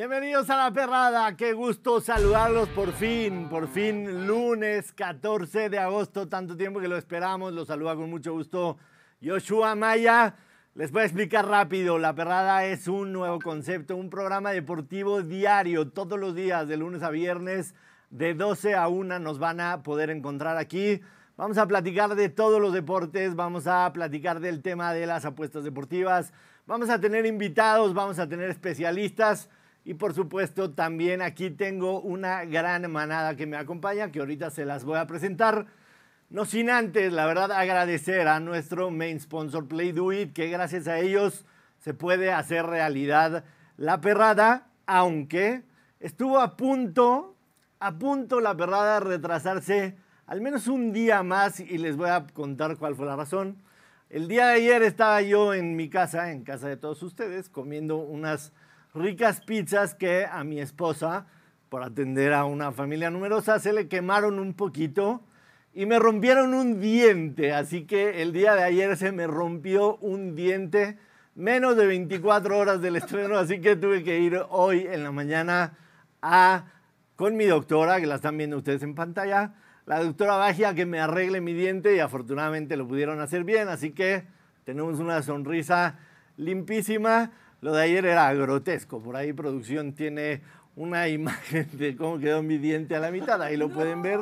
Bienvenidos a la perrada, qué gusto saludarlos por fin, por fin lunes 14 de agosto, tanto tiempo que lo esperamos, los saluda con mucho gusto Joshua Maya. Les voy a explicar rápido, la perrada es un nuevo concepto, un programa deportivo diario, todos los días, de lunes a viernes, de 12 a 1 nos van a poder encontrar aquí. Vamos a platicar de todos los deportes, vamos a platicar del tema de las apuestas deportivas, vamos a tener invitados, vamos a tener especialistas y por supuesto también aquí tengo una gran manada que me acompaña, que ahorita se las voy a presentar. No sin antes, la verdad, agradecer a nuestro main sponsor Play Do It, que gracias a ellos se puede hacer realidad la perrada, aunque estuvo a punto, a punto la perrada de retrasarse al menos un día más y les voy a contar cuál fue la razón. El día de ayer estaba yo en mi casa, en casa de todos ustedes, comiendo unas ricas pizzas que a mi esposa, por atender a una familia numerosa, se le quemaron un poquito y me rompieron un diente. Así que el día de ayer se me rompió un diente, menos de 24 horas del estreno, así que tuve que ir hoy en la mañana a, con mi doctora, que la están viendo ustedes en pantalla, la doctora Bagia que me arregle mi diente y afortunadamente lo pudieron hacer bien, así que tenemos una sonrisa limpísima. Lo de ayer era grotesco. Por ahí producción tiene una imagen de cómo quedó mi diente a la mitad. Ahí lo pueden ver.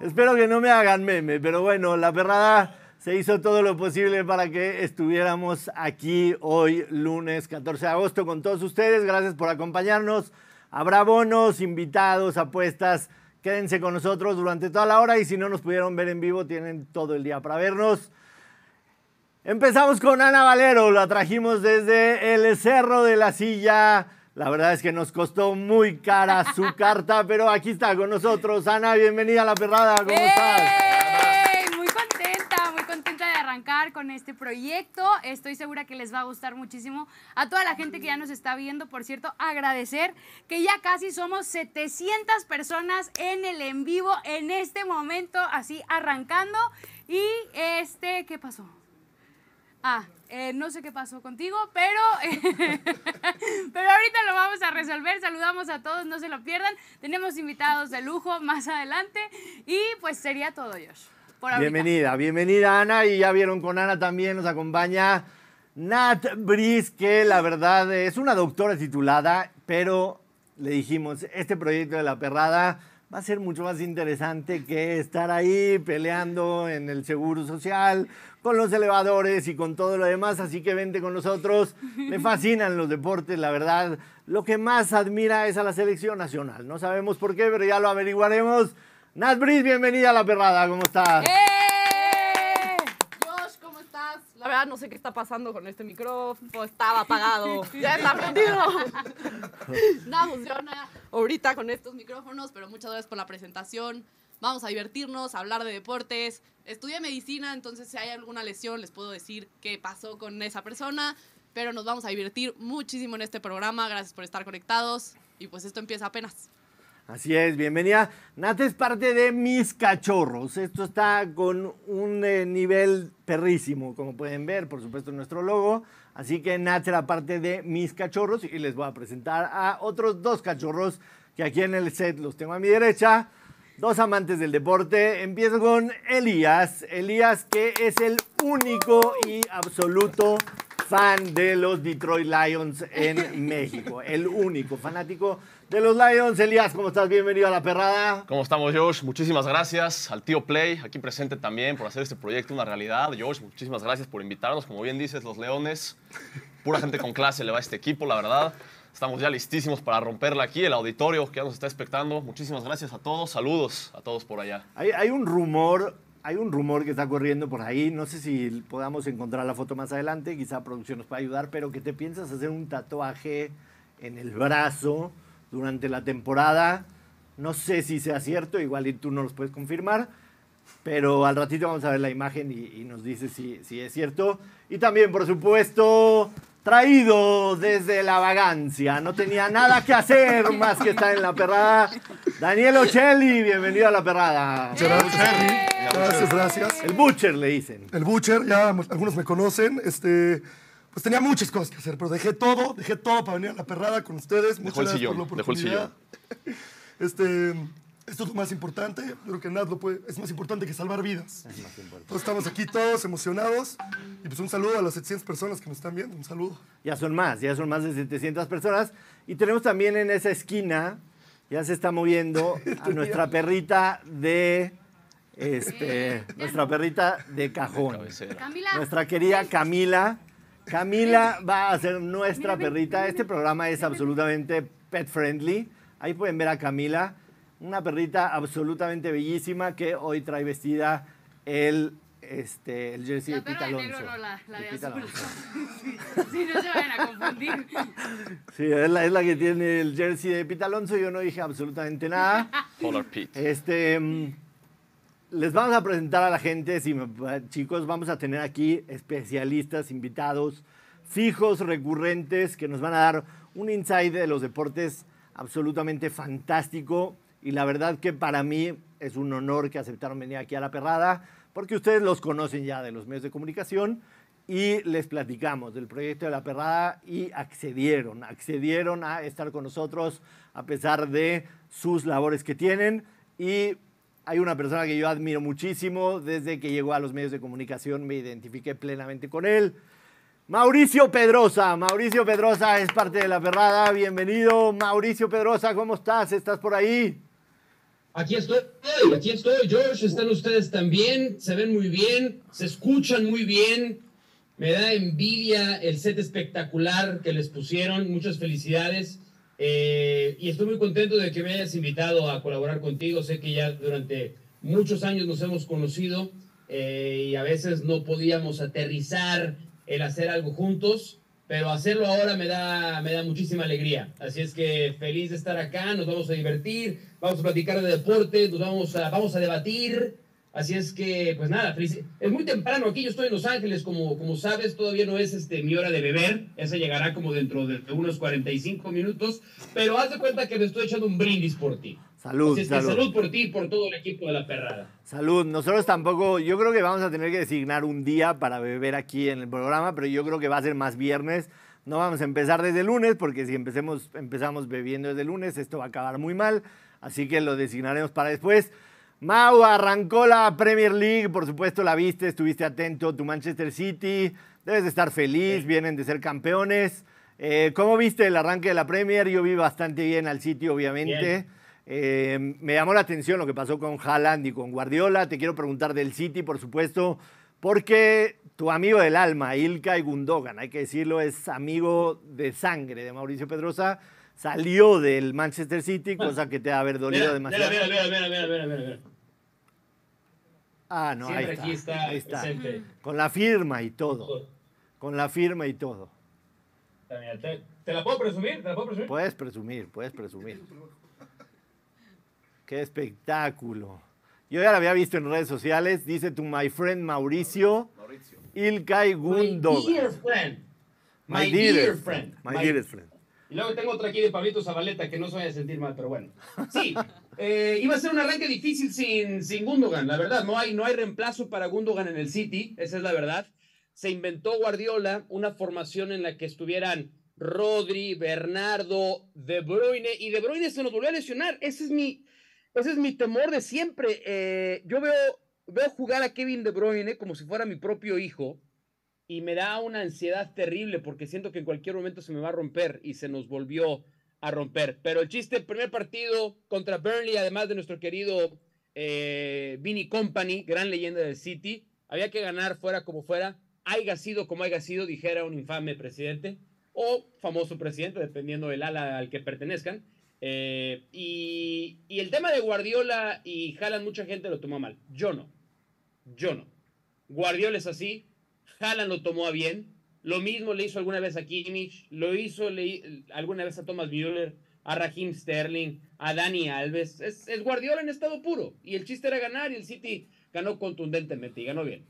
Espero que no me hagan meme, pero bueno, la perrada se hizo todo lo posible para que estuviéramos aquí hoy, lunes 14 de agosto, con todos ustedes. Gracias por acompañarnos. Habrá bonos, invitados, apuestas. Quédense con nosotros durante toda la hora y si no nos pudieron ver en vivo, tienen todo el día para vernos. Empezamos con Ana Valero, la trajimos desde el Cerro de la Silla. La verdad es que nos costó muy cara su carta, pero aquí está con nosotros. Ana, bienvenida a la perrada, ¿cómo estás? Muy contenta, muy contenta de arrancar con este proyecto. Estoy segura que les va a gustar muchísimo. A toda la gente que ya nos está viendo, por cierto, agradecer que ya casi somos 700 personas en el en vivo en este momento, así arrancando. Y este, ¿qué pasó? Ah, eh, no sé qué pasó contigo, pero, pero ahorita lo vamos a resolver. Saludamos a todos, no se lo pierdan. Tenemos invitados de lujo más adelante y pues sería todo, Josh. bienvenida, bienvenida Ana y ya vieron con Ana también nos acompaña Nat Brice, que la verdad es una doctora titulada, pero le dijimos, este proyecto de la perrada va a ser mucho más interesante que estar ahí peleando en el seguro social, con los elevadores y con todo lo demás. Así que vente con nosotros. Me fascinan los deportes, la verdad. Lo que más admira es a la selección nacional. No sabemos por qué, pero ya lo averiguaremos. Nat Brice, bienvenida a la perrada. ¿Cómo estás? ¡Eh! La verdad no sé qué está pasando con este micrófono, estaba apagado, ya está prendido. Nada funciona ahorita con estos micrófonos, pero muchas gracias por la presentación. Vamos a divertirnos, a hablar de deportes. Estudié medicina, entonces si hay alguna lesión les puedo decir qué pasó con esa persona, pero nos vamos a divertir muchísimo en este programa. Gracias por estar conectados y pues esto empieza apenas. Así es, bienvenida. Nat es parte de Mis Cachorros. Esto está con un eh, nivel perrísimo, como pueden ver, por supuesto, nuestro logo. Así que Nat será parte de Mis Cachorros y les voy a presentar a otros dos cachorros que aquí en el set los tengo a mi derecha. Dos amantes del deporte. Empiezo con Elías. Elías, que es el único y absoluto fan de los Detroit Lions en México. El único fanático de los Lions. Elías, ¿cómo estás? Bienvenido a La Perrada. ¿Cómo estamos, Josh? Muchísimas gracias al tío Play, aquí presente también, por hacer este proyecto una realidad. Josh, muchísimas gracias por invitarnos. Como bien dices, los Leones, pura gente con clase le va a este equipo, la verdad. Estamos ya listísimos para romperla aquí, el auditorio que ya nos está expectando. Muchísimas gracias a todos. Saludos a todos por allá. Hay, un rumor hay un rumor que está corriendo por ahí, no sé si podamos encontrar la foto más adelante, quizá producción nos pueda ayudar, pero que te piensas hacer un tatuaje en el brazo durante la temporada. No sé si sea cierto, igual tú no los puedes confirmar, pero al ratito vamos a ver la imagen y, nos dice si, si es cierto. Y también, por supuesto, traído desde la vagancia. No tenía nada que hacer más que estar en la perrada. Daniel Ocelli, bienvenido a la perrada. Gracias, gracias. El Butcher le dicen. El Butcher, ya algunos me conocen. Este, pues tenía muchas cosas que hacer, pero dejé todo, dejé todo para venir a la perrada con ustedes. Dejó el Muchas gracias sillón, por la dejó el oportunidad. Este, esto es lo más importante. Yo creo que nada lo puede, es más importante que salvar vidas. Entonces estamos aquí todos emocionados. Y pues un saludo a las 700 personas que nos están viendo. Un saludo. Ya son más, ya son más de 700 personas. Y tenemos también en esa esquina, ya se está moviendo a nuestra perrita de, este, nuestra perrita de cajón. Nuestra querida Camila. Camila va a ser nuestra Mira, perrita. Este programa es absolutamente pet friendly. Ahí pueden ver a Camila, una perrita absolutamente bellísima que hoy trae vestida el, este, el jersey La de Pita de Alonso. negro, no la, la de Pita azul. Alonso. Sí, no se vayan a confundir. Sí, es la, es la que tiene el jersey de Pita Alonso. Yo no dije absolutamente nada. Polar Pete. Este, mm, les vamos a presentar a la gente, si me- chicos, vamos a tener aquí especialistas, invitados fijos, recurrentes, que nos van a dar un insight de los deportes absolutamente fantástico. Y la verdad que para mí es un honor que aceptaron venir aquí a La Perrada, porque ustedes los conocen ya de los medios de comunicación y les platicamos del proyecto de La Perrada y accedieron, accedieron a estar con nosotros a pesar de sus labores que tienen. Y hay una persona que yo admiro muchísimo, desde que llegó a los medios de comunicación me identifiqué plenamente con él. Mauricio Pedrosa, Mauricio Pedrosa es parte de La Perrada, bienvenido. Mauricio Pedrosa, ¿cómo estás? ¿Estás por ahí? Aquí estoy, aquí estoy, George, están ustedes también, se ven muy bien, se escuchan muy bien, me da envidia el set espectacular que les pusieron, muchas felicidades. Eh, y estoy muy contento de que me hayas invitado a colaborar contigo, sé que ya durante muchos años nos hemos conocido eh, y a veces no podíamos aterrizar el hacer algo juntos, pero hacerlo ahora me da, me da muchísima alegría. Así es que feliz de estar acá, nos vamos a divertir, vamos a platicar de deporte, nos vamos a, vamos a debatir. Así es que, pues nada, feliz. Es muy temprano aquí, yo estoy en Los Ángeles, como, como sabes, todavía no es este, mi hora de beber, esa llegará como dentro de unos 45 minutos, pero haz de cuenta que me estoy echando un brindis por ti. Salud, Así es que salud. salud por ti y por todo el equipo de la perrada. Salud. Nosotros tampoco, yo creo que vamos a tener que designar un día para beber aquí en el programa, pero yo creo que va a ser más viernes. No vamos a empezar desde el lunes, porque si empecemos, empezamos bebiendo desde el lunes, esto va a acabar muy mal. Así que lo designaremos para después. Mau, arrancó la Premier League, por supuesto la viste, estuviste atento, tu Manchester City, debes de estar feliz, vienen de ser campeones. Eh, ¿Cómo viste el arranque de la Premier? Yo vi bastante bien al City, obviamente. Bien. Eh, me llamó la atención lo que pasó con Haaland y con Guardiola. Te quiero preguntar del City, por supuesto, porque tu amigo del alma, Ilkay Gundogan, hay que decirlo, es amigo de sangre de Mauricio Pedrosa, salió del Manchester City, cosa que te ha haber dolido Mira, demasiado. mira, mira, mira, mira, mira, mira, mira. Ah, no, ahí Siempre está, aquí está, ahí está. Con la firma y todo. Con la firma y todo. Mira, ¿Te, te la puedo presumir? ¿Te la puedo presumir? Puedes presumir, puedes presumir. Qué espectáculo. Yo ya lo había visto en redes sociales. Dice tu my friend Mauricio, Ilkay My Gundogan. dear friend. My, My dear, friend. My My- dearest friend. Y luego tengo otra aquí de Pablito Zabaleta que no se vaya a sentir mal, pero bueno. Sí, eh, iba a ser un arranque difícil sin, sin Gundogan, la verdad. No hay, no hay reemplazo para Gundogan en el City, esa es la verdad. Se inventó Guardiola una formación en la que estuvieran Rodri, Bernardo, De Bruyne, y De Bruyne se nos volvió a lesionar. Ese es mi, ese es mi temor de siempre. Eh, yo veo, veo jugar a Kevin De Bruyne como si fuera mi propio hijo y me da una ansiedad terrible porque siento que en cualquier momento se me va a romper y se nos volvió a romper. Pero el chiste, primer partido contra Burnley, además de nuestro querido eh, Vinny Company, gran leyenda del City, había que ganar fuera como fuera, haya sido como haya sido, dijera un infame presidente o famoso presidente, dependiendo del ala al que pertenezcan. Eh, y, el tema de Guardiola y Haaland, mucha gente lo tomó mal. Yo no. Yo no. Guardiola es así, Haaland lo tomó a bien, lo mismo le hizo alguna vez a Kimmich, lo hizo le- alguna vez a Thomas Müller, a Raheem Sterling, a Dani Alves. Es, es Guardiola en estado puro. Y el chiste era ganar y el City ganó contundentemente y ganó bien.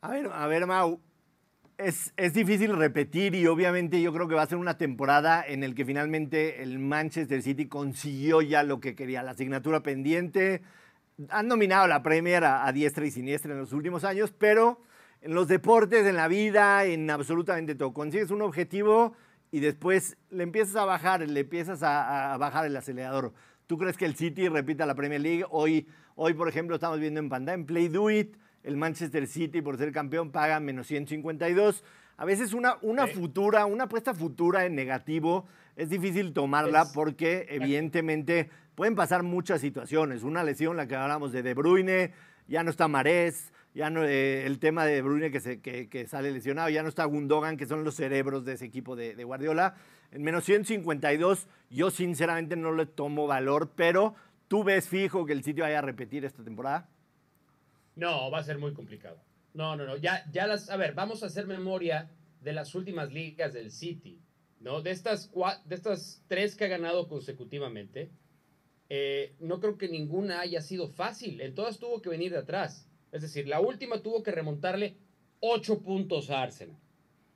A ver, a ver, Mau. Es, es difícil repetir y obviamente yo creo que va a ser una temporada en el que finalmente el Manchester City consiguió ya lo que quería, la asignatura pendiente. Han dominado la Premier a, a diestra y siniestra en los últimos años, pero en los deportes, en la vida, en absolutamente todo. Consigues un objetivo y después le empiezas a bajar, le empiezas a, a bajar el acelerador. ¿Tú crees que el City repita la Premier League? Hoy, hoy por ejemplo, estamos viendo en pantalla, en Play Do It, el Manchester City, por ser campeón, paga menos 152. A veces una, una futura, una apuesta futura en negativo es difícil tomarla Es- porque evidentemente pueden pasar muchas situaciones. Una lesión, la que hablamos de De Bruyne, ya no está Marés, ya no, eh, el tema de De Bruyne que, se, que, que sale lesionado, ya no está Gundogan, que son los cerebros de ese equipo de, de Guardiola. En menos 152 yo sinceramente no le tomo valor, pero ¿tú ves fijo que el sitio vaya a repetir esta temporada? No, va a ser muy complicado. No, no, no. Ya, ya las. A ver, vamos a hacer memoria de las últimas ligas del City, ¿no? De estas, de estas tres que ha ganado consecutivamente, eh, no creo que ninguna haya sido fácil. En todas tuvo que venir de atrás. Es decir, la última tuvo que remontarle ocho puntos a Arsenal.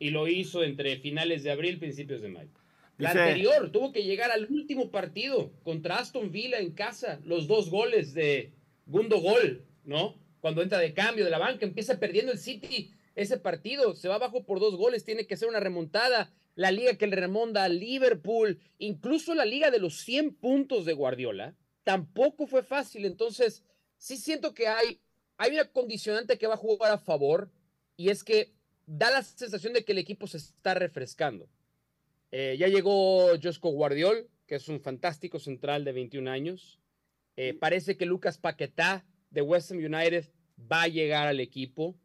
Y lo hizo entre finales de abril, principios de mayo. La Dice- anterior tuvo que llegar al último partido contra Aston Villa en casa, los dos goles de Gundo Gol, ¿no? Cuando entra de cambio de la banca, empieza perdiendo el City ese partido, se va abajo por dos goles, tiene que hacer una remontada. La liga que le remonta a Liverpool, incluso la liga de los 100 puntos de Guardiola, tampoco fue fácil. Entonces, sí siento que hay, hay una condicionante que va a jugar a favor y es que da la sensación de que el equipo se está refrescando. Eh, ya llegó Josco Guardiol, que es un fantástico central de 21 años. Eh, parece que Lucas Paquetá de West Ham United va a llegar al equipo.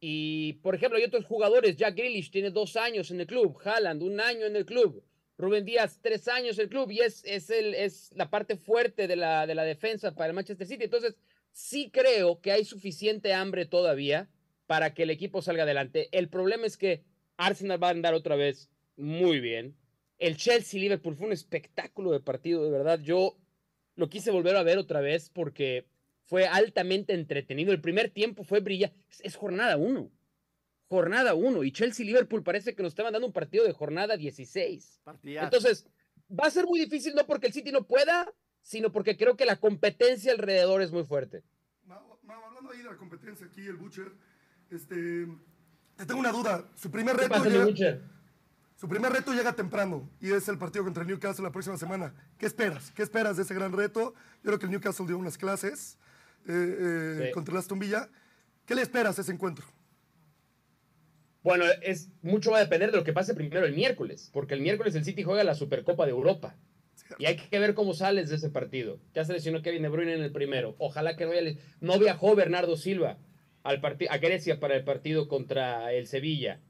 Y, por ejemplo, hay otros jugadores. Jack Grealish tiene dos años en el club. Haaland, un año en el club. Rubén Díaz, tres años en el club. Y es, es, el, es la parte fuerte de la, de la defensa para el Manchester City. Entonces, sí creo que hay suficiente hambre todavía para que el equipo salga adelante. El problema es que Arsenal va a andar otra vez muy bien. El Chelsea-Liverpool fue un espectáculo de partido, de verdad. Yo lo quise volver a ver otra vez porque fue altamente entretenido. El primer tiempo fue brillante. Es, es jornada 1. Jornada 1. Y Chelsea-Liverpool parece que nos estaban dando un partido de jornada 16. Partidazo. Entonces, va a ser muy difícil, no porque el City no pueda, sino porque creo que la competencia alrededor es muy fuerte. Mau, Mau, hablando ahí de la competencia aquí, el Butcher, este, te tengo una duda. Su primer ¿Qué reto pasa, llega, su primer reto llega temprano y es el partido contra el Newcastle la próxima semana. ¿Qué esperas? ¿Qué esperas de ese gran reto? Yo creo que el Newcastle dio unas clases eh, eh, Sí. contra el Aston Villa. ¿Qué le esperas a ese encuentro? Bueno, es, mucho va a depender de lo que pase primero el miércoles, porque el miércoles el City juega la Supercopa de Europa. Y hay que ver cómo sales de ese partido. Ya se lesionó Kevin De Bruyne en el primero. Ojalá que no vaya. No viajó Bernardo Silva al a Grecia para el partido contra el Sevilla.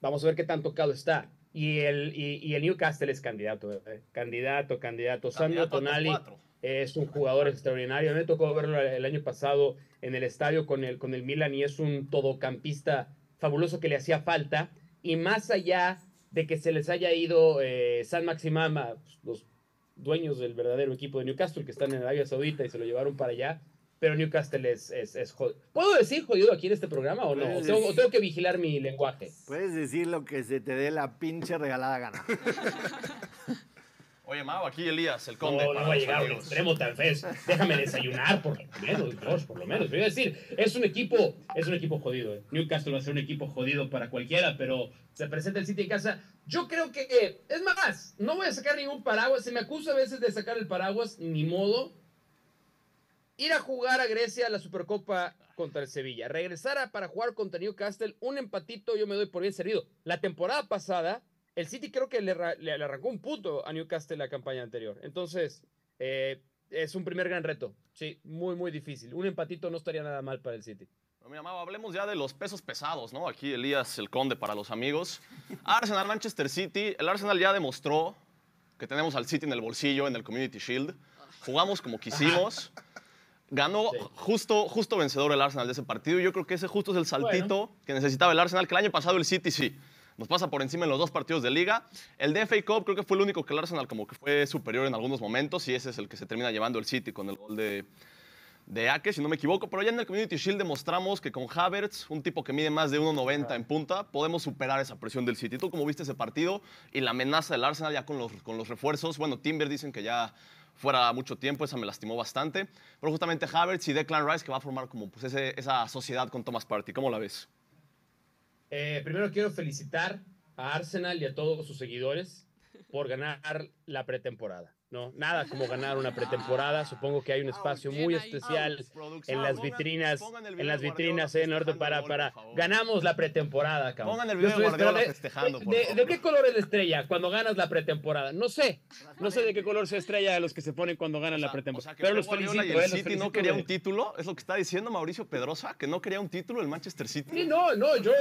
Vamos a ver qué tan tocado está. Y el, y, y el Newcastle es candidato. eh. Candidato, candidato. Sandro Candidato top Tonali cuatro. Es un jugador extraordinario. A mí me tocó verlo el año pasado en el estadio con el, con el Milan y es un todocampista fabuloso que le hacía falta. Y más allá de que se les haya ido eh, San Maximama, los dueños del verdadero equipo de Newcastle que están en Arabia Saudita y se lo llevaron para allá. Pero Newcastle es, es, es jodido. ¿Puedo decir jodido aquí en este programa o no? ¿O tengo, o tengo que vigilar mi lenguaje? Puedes decir lo que se te dé la pinche regalada gana. Oye, Mau, aquí Elías, el No, conde. no para va a los llegar a un amigos. extremo tan feo. Déjame desayunar por lo menos, George, por lo menos. Voy a decir, es un equipo, es un equipo jodido. eh. Newcastle va a ser un equipo jodido para cualquiera, pero se presenta el City en casa. Yo creo que, eh, es más, no voy a sacar ningún paraguas. Se me acusa a veces de sacar el paraguas, ni modo. Ir a jugar a Grecia la Supercopa contra el Sevilla. Regresar a- para jugar contra Newcastle, un empatito yo me doy por bien servido. La temporada pasada, el City creo que le, ra- le- le arrancó un punto a Newcastle la campaña anterior. Entonces, eh, es un primer gran reto. Sí, muy, muy difícil. Un empatito no estaría nada mal para el City. Pero mira, Mau, hablemos ya de los pesos pesados, ¿no? Aquí Elías, el conde para los amigos. Arsenal, Manchester City. El Arsenal ya demostró que tenemos al City en el bolsillo, en el Community Shield. Jugamos como quisimos. Ganó Sí. justo, justo vencedor el Arsenal de ese partido. Yo creo que ese justo es el saltito que necesitaba el Arsenal, que el año pasado el City sí. Nos pasa por encima en los dos partidos de liga. El de FA Cup creo que fue el único que el Arsenal como que fue superior en algunos momentos y ese es el que se termina llevando el City con el gol de, de Ake, si no me equivoco. Pero ya en el Community Shield demostramos que con Havertz, un tipo que mide más de 1,90 en punta, podemos superar esa presión del City. ¿Tú cómo viste ese partido y la amenaza del Arsenal ya con los, con los refuerzos? Bueno, Timber dicen que ya fuera mucho tiempo, esa me lastimó bastante. Pero justamente Havertz y Declan Rice que va a formar como pues, ese- esa sociedad con Thomas Partey. ¿Cómo la ves? Eh, primero quiero felicitar a Arsenal y a todos sus seguidores por ganar la pretemporada. No, nada como ganar una pretemporada. Supongo que hay un espacio muy especial en las vitrinas, en las vitrinas, en orden para, para. Ganamos la pretemporada, cabrón. Pongan el video de Guardiola festejando, de, favor. ¿De qué color es la estrella cuando ganas la pretemporada? No sé. No sé de qué color se estrella de los que se ponen cuando ganan la pretemporada. sea, Pero los felicito, eh, el los City no quería un título, es lo que está diciendo Mauricio Pedrosa, que no quería un título el Manchester City. Sí, no, no, yo.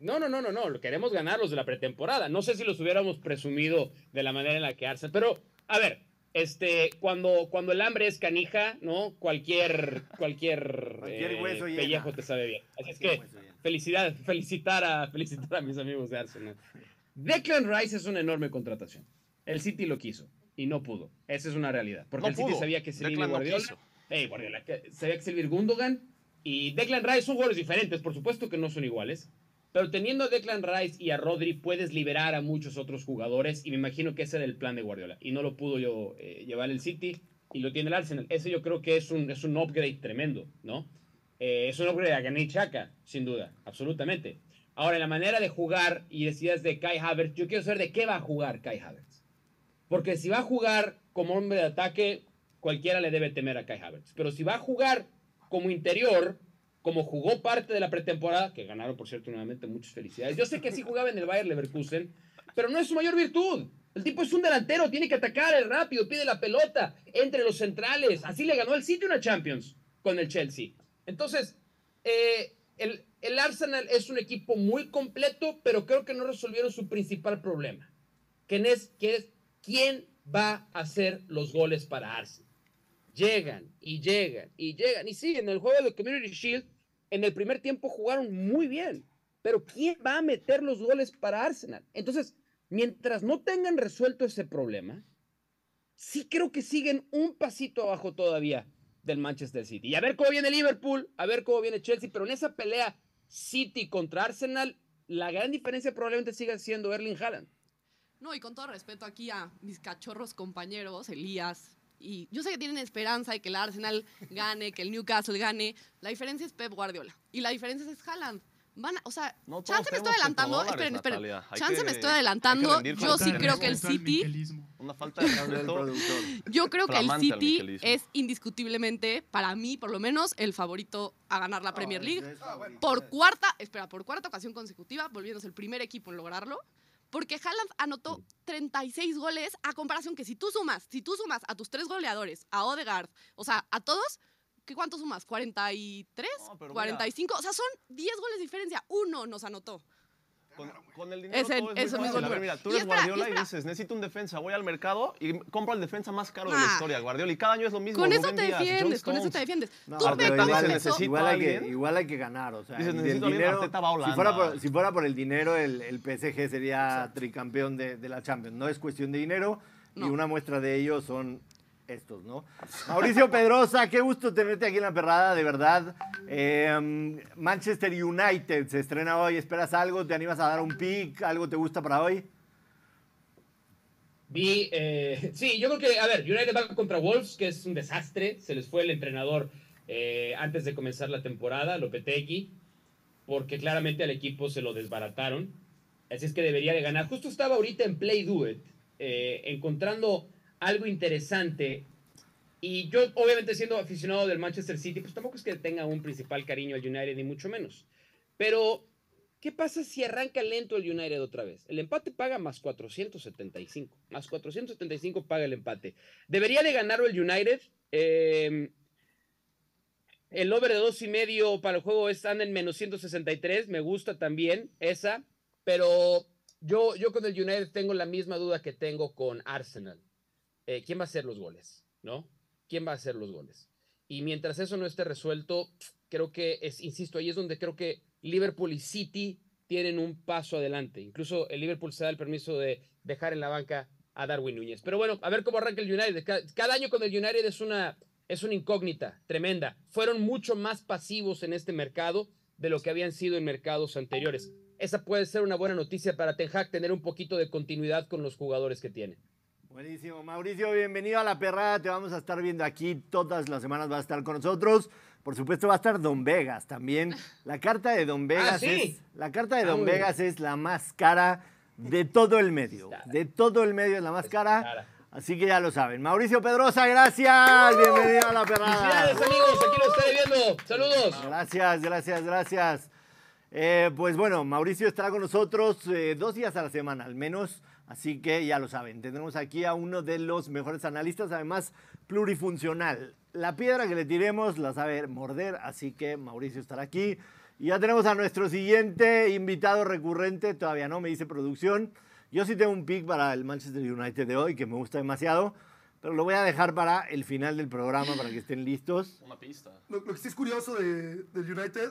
no, no, no, no, no. Queremos ganar los de la pretemporada. No sé si los hubiéramos presumido de la manera en la que Arsenal. Pero, a ver, este, cuando, cuando el hambre es canija, ¿no? Cualquier, cualquier, Cualquier eh, hueso pellejo te sabe bien. Así es que, felicidad, felicitar a, felicitar a mis amigos de Arsenal. Declan Rice es una enorme contratación. El City lo quiso y no pudo. Esa es una realidad. Porque No el City pudo. sabía que se Declan no Guardiola. Guardiola, sabía que Gundogan y Declan Rice son jugadores diferentes, por supuesto que no son iguales, pero teniendo a Declan Rice y a Rodri puedes liberar a muchos otros jugadores y me imagino que ese era el plan de Guardiola y no lo pudo yo eh, llevar el City y lo tiene el Arsenal. Ese yo creo que es un, es un upgrade tremendo, ¿no? Eh, es un upgrade a Granit Xhaka, sin duda, absolutamente. Ahora, en la manera de jugar y decías de Kai Havertz, yo quiero saber de qué va a jugar Kai Havertz. Porque si va a jugar como hombre de ataque, cualquiera le debe temer a Kai Havertz. Pero si va a jugar como interior, como jugó parte de la pretemporada, que ganaron, por cierto, nuevamente, muchas felicidades. Yo sé que sí jugaba en el Bayern Leverkusen, pero no es su mayor virtud. El tipo es un delantero, tiene que atacar, es rápido, pide la pelota, entre los centrales. Así le ganó el City una Champions con el Chelsea. Entonces, eh, el, el Arsenal es un equipo muy completo, pero creo que no resolvieron su principal problema, que es, que es quién va a hacer los goles para Arsenal. Llegan y llegan y llegan. Y sí, en el juego de Community Shield, en el primer tiempo jugaron muy bien. Pero ¿quién va a meter los goles para Arsenal? Entonces, mientras no tengan resuelto ese problema, sí creo que siguen un pasito abajo todavía del Manchester City. Y a ver cómo viene Liverpool, a ver cómo viene Chelsea, pero en esa pelea City contra Arsenal, la gran diferencia probablemente siga siendo Erling Haaland. No, y con todo respeto aquí a mis cachorros compañeros, Elías. Y yo sé que tienen esperanza de que el Arsenal gane, que el Newcastle gane. La diferencia es Pep Guardiola. Y la diferencia es Haaland. Van a- o sea, No chance me estoy adelantando. petrodólares, Esperen, esperen. Natalia. Chance que- me estoy adelantando. Yo sí creo que el City. Una falta de. Yo creo que el City es indiscutiblemente, para mí por lo menos, el favorito a ganar la Premier League. favorito. Por cuarta, espera, por cuarta ocasión consecutiva, volviéndose el primer equipo en lograrlo. Porque Haaland anotó 36 goles a comparación que si tú sumas, si tú sumas a tus tres goleadores, a Odegaard, o sea, a todos, ¿qué cuánto sumas? ¿43? No, pero mira. ¿45? O sea, son 10 goles de diferencia. Uno nos anotó. Con, con el dinero todo es muy eso mismo fácil. A ver, número. mira, tú Y eres espera, y Guardiola y, dices, necesito un defensa, voy al mercado y compro el defensa más caro de la historia, Guardiola. Y cada año es lo mismo. Con eso Rubén te Díaz, defiendes, con eso te defiendes. No, tú ve igual cómo se empezó. necesita- igual, hay que, alguien. igual hay que ganar. O sea, Dices, el del necesito alguien, dinero, va a si, fuera por, si fuera por el dinero, el, el PSG sería tricampeón de, de la Champions. No es cuestión de dinero y una muestra de ello son estos, ¿no? Mauricio Pedrosa, qué gusto tenerte aquí en la perrada, de verdad. Eh, Manchester United se estrena hoy. ¿Esperas algo? ¿Te animas a dar un pick? ¿Algo te gusta para hoy? Vi, eh, sí, yo creo que, a ver, United va contra Wolves, que es un desastre. Se les fue el entrenador eh, antes de comenzar la temporada, Lopetegui, porque claramente al equipo se lo desbarataron. Así es que debería de ganar. Justo estaba ahorita en Play Do eh, encontrando algo interesante. Y yo, obviamente, siendo aficionado del Manchester City, pues tampoco es que tenga un principal cariño al United, ni mucho menos. Pero ¿Qué pasa si arranca lento el United otra vez? El empate paga más 475. Más 475 paga el empate. Debería de ganarlo el United. Eh, el over de dos y medio para el juego está en menos 163. Me gusta también esa. Pero yo, yo con el United tengo la misma duda que tengo con Arsenal. Eh, ¿Quién va a hacer los goles? ¿No? ¿Quién va a hacer los goles? Y mientras eso no esté resuelto, creo que es, insisto, ahí es donde creo que Liverpool y City tienen un paso adelante. Incluso el Liverpool se da el permiso de dejar en la banca a Darwin Núñez. Pero bueno, a ver cómo arranca el United. Cada, cada año con el United es una, es una incógnita tremenda. Fueron mucho más pasivos en este mercado de lo que habían sido en mercados anteriores. Esa puede ser una buena noticia para Ten Hag, tener un poquito de continuidad con los jugadores que tiene. Buenísimo. Mauricio, bienvenido a La Perrada. Te vamos a estar viendo aquí todas las semanas. Vas a estar con nosotros. Por supuesto va a estar Don Vegas también. La carta de Don Vegas sí. es la carta de Ah, Don bien. Vegas es la más cara de todo el medio. De todo el medio es la más cara. cara. Así que ya lo saben. Mauricio Pedrosa, gracias. Bienvenido a la perrada. Felicidades, amigos. Aquí lo estaré viendo. Saludos. Gracias, gracias, gracias. Eh, pues bueno, Mauricio estará con nosotros eh, dos días a la semana al menos, así que ya lo saben, tendremos aquí a uno de los mejores analistas, además plurifuncional. La piedra que le tiremos la sabe morder, así que Mauricio estará aquí. Y ya tenemos a nuestro siguiente invitado recurrente, todavía no, me dice producción. Yo sí tengo un pick para el Manchester United de hoy que me gusta demasiado, pero lo voy a dejar para el final del programa para que estén listos. Una pista. Lo, lo que sí es curioso de- del United,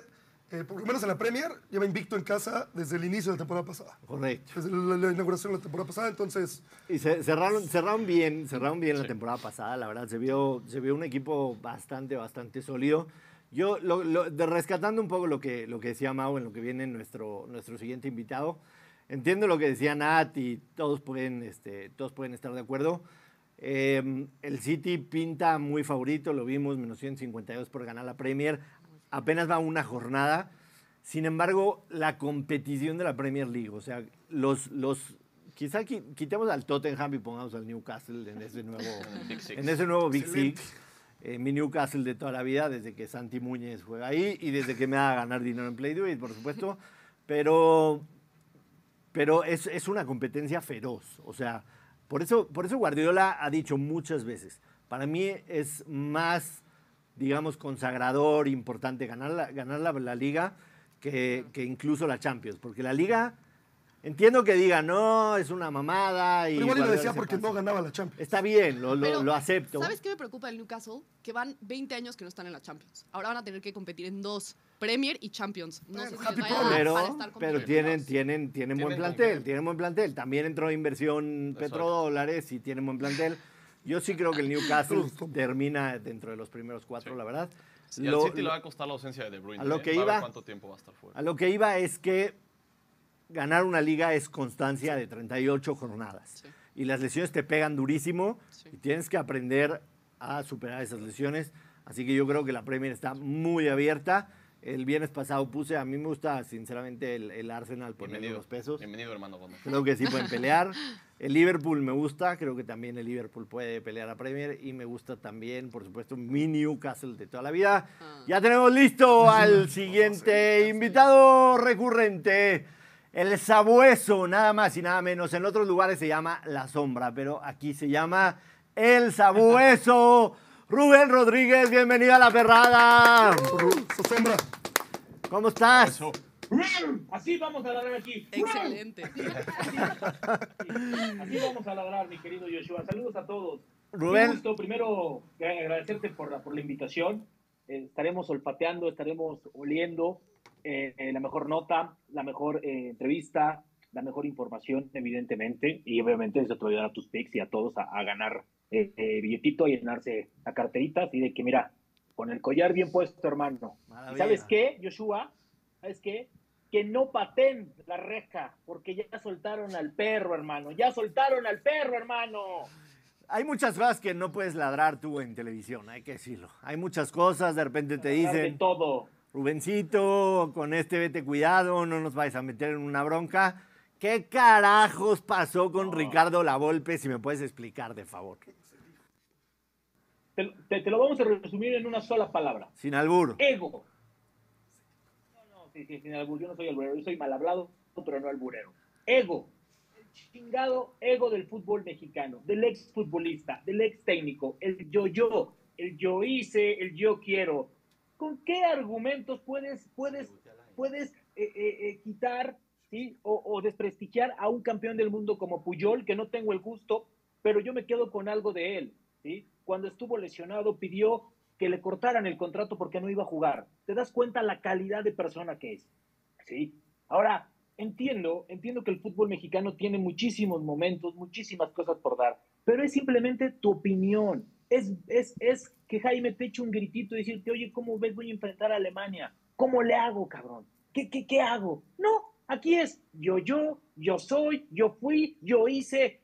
eh, por lo menos en la Premier, lleva invicto en casa desde el inicio de la temporada pasada. Correcto. Desde la, la inauguración de la temporada pasada, entonces Y se- cerraron, cerraron bien, cerraron bien la temporada pasada, la verdad, se vio, se vio un equipo bastante, bastante sólido. Yo, lo- lo- de- rescatando un poco lo que, lo que decía Mau en lo que viene nuestro, nuestro siguiente invitado, entiendo lo que decía Nat y todos pueden, este, todos pueden estar de acuerdo. Eh, el City pinta muy favorito, lo vimos, menos 152 por ganar la Premier, apenas va una jornada. Sin embargo, la competición de la Premier League, o sea, los, los quizá qui- quitemos al Tottenham y pongamos al Newcastle en ese nuevo Big Six. en ese nuevo Big Excelente. Six. Eh, mi Newcastle de toda la vida, desde que Santi Muñez juega ahí y desde que me haga ganar dinero en Play Do It, por supuesto. Pero, pero es, es una competencia feroz. O sea, por eso, por eso Guardiola ha dicho muchas veces, para mí es más, digamos, consagrador, importante ganar la, ganar la, la liga que, que incluso la Champions. Porque la liga, entiendo que diga, no, es una mamada. Y pero igual y lo decía porque pasa". no ganaba la Champions. Está bien, lo, lo- Pero, lo acepto. ¿Sabes qué me preocupa del Newcastle? Que van 20 años que no están en la Champions. Ahora van a tener que competir en dos, Premier y Champions. No sé si Pero, estar pero tienen, tienen, tienen buen plantel, tienen buen plantel. También entró inversión petrodólares y tienen buen plantel. Yo sí creo que el Newcastle termina dentro de los primeros cuatro, Sí. la verdad. Y Lo- al City le va a costar la ausencia de De Bruyne. a lo ¿eh? que ver iba- cuánto tiempo va a estar fuera. a lo que iba es que ganar una liga es constancia de 38 jornadas. Sí. Y las lesiones te pegan durísimo Sí. y tienes que aprender a superar esas lesiones. Así que yo creo que la Premier está muy abierta. El viernes pasado puse, a mí me gusta sinceramente el, el Arsenal por Bienvenido. los pesos. Bienvenido, hermano. Bono. Creo que sí pueden pelear. El Liverpool me gusta, creo que también el Liverpool puede pelear a Premier y me gusta también, por supuesto, mi Newcastle de toda la vida. Ah. Ya tenemos listo al siguiente invitado recurrente, el Sabueso, nada más y nada menos. En otros lugares se llama La Sombra, pero aquí se llama El Sabueso. Rubén Rodríguez, bienvenido a La Perrada. Sombra. ¿Cómo estás? Eso. Así vamos a ladrar aquí. Excelente. Así vamos a ladrar, mi querido Joshua. Saludos a todos. Rubén. Un gusto, primero, agradecerte por la, por la invitación. Eh, estaremos olfateando, estaremos oliendo eh, eh, la mejor nota, la mejor eh, entrevista, la mejor información, evidentemente. Y obviamente eso te va a ayudar a tus picks y a todos a, a ganar eh, eh, billetito y llenarse la carterita. Así de que, mira, con el collar bien puesto, hermano. ¿Y Maravilla. ¿Sabes qué, Joshua? ¿Sabes qué? Que no paten la reja, porque ya soltaron al perro, hermano. Ya soltaron al perro, hermano. Hay muchas cosas que no puedes ladrar tú en televisión, hay que decirlo. Hay muchas cosas, de repente te Hablar de dicen, todo. Rubencito, con este vete cuidado, no nos vayas a meter en una bronca. ¿Qué carajos pasó con Ricardo Lavolpe? Si me puedes explicar, de favor. Te, te- te lo vamos a resumir en una sola palabra. Sin albur. Ego. Sí, sí, sin albur. Yo no soy alburero. Yo soy mal hablado, pero no alburero. Ego. El chingado ego del fútbol mexicano, del ex futbolista, del ex técnico, el yo-yo, el yo hice, el yo quiero. ¿Con qué argumentos puedes, puedes, puedes eh, eh, eh, quitar ¿sí? o, o desprestigiar a un campeón del mundo como Puyol, que no tengo el gusto, pero yo me quedo con algo de él? ¿sí? Cuando estuvo lesionado pidió que le cortaran el contrato porque no iba a jugar. ¿Te das cuenta la calidad de persona que es? ¿sí? Ahora, entiendo, entiendo que el fútbol mexicano tiene muchísimos momentos, muchísimas cosas por dar, pero es simplemente tu opinión. Es, es, es que Jaime te eche un gritito y decirte, oye, ¿cómo ves? Voy a enfrentar a Alemania. ¿Cómo le hago, cabrón? ¿Qué, qué, qué hago? No, aquí es yo, yo, yo soy, yo fui, yo hice.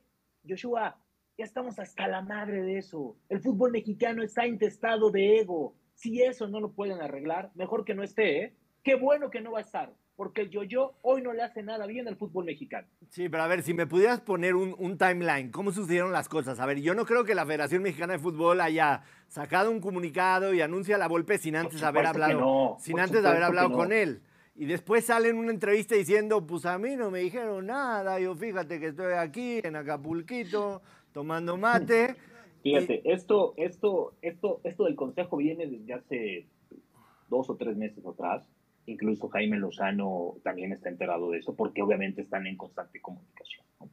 Joshua, ya estamos hasta la madre de eso. El fútbol mexicano está intestado de ego. Si eso no lo pueden arreglar, mejor que no esté, ¿eh? Qué bueno que no va a estar, porque el yo-yo hoy no le hace nada bien al fútbol mexicano. Sí, pero a ver, si me pudieras poner un, un timeline, ¿cómo sucedieron las cosas? A ver, yo no creo que la Federación Mexicana de Fútbol haya sacado un comunicado y anuncia la Volpe sin antes haber hablado, no, sin antes haber hablado no. con él. Y después sale en una entrevista diciendo, pues a mí no me dijeron nada, yo fíjate que estoy aquí en Acapulquito tomando mate. Fíjate, esto, esto, esto, esto del consejo viene desde hace dos o tres meses atrás. Incluso Jaime Lozano también está enterado de eso, porque obviamente están en constante comunicación. ¿no?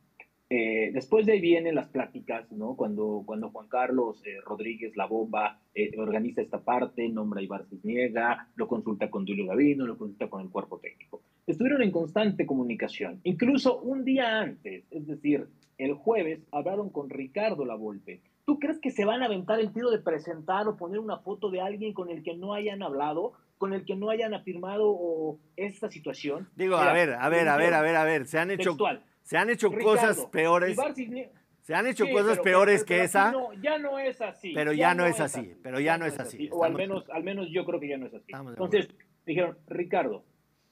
Eh, después de ahí vienen las pláticas, ¿no? Cuando, cuando Juan Carlos eh, Rodríguez, la bomba, eh, organiza esta parte, nombra a Ibar Cisniega, lo consulta con Julio Gavino, lo consulta con el cuerpo técnico. Estuvieron en constante comunicación. Incluso un día antes, es decir, el jueves, hablaron con Ricardo Lavolpe. ¿Tú crees que se van a aventar el tiro de presentar o poner una foto de alguien con el que no hayan hablado, con el que no hayan afirmado o esta situación? Digo, a ver, a ver, a ver, a ver, a ver, se han hecho, Textual. Se han hecho Ricardo, cosas peores, se han hecho Sí, cosas pero- peores pero- que pero esa. aquí no, ya no es así. Pero ya no es así, pero ya no es así, O al menos, al menos yo creo que ya no es así. Estamos Entonces, dijeron, Ricardo,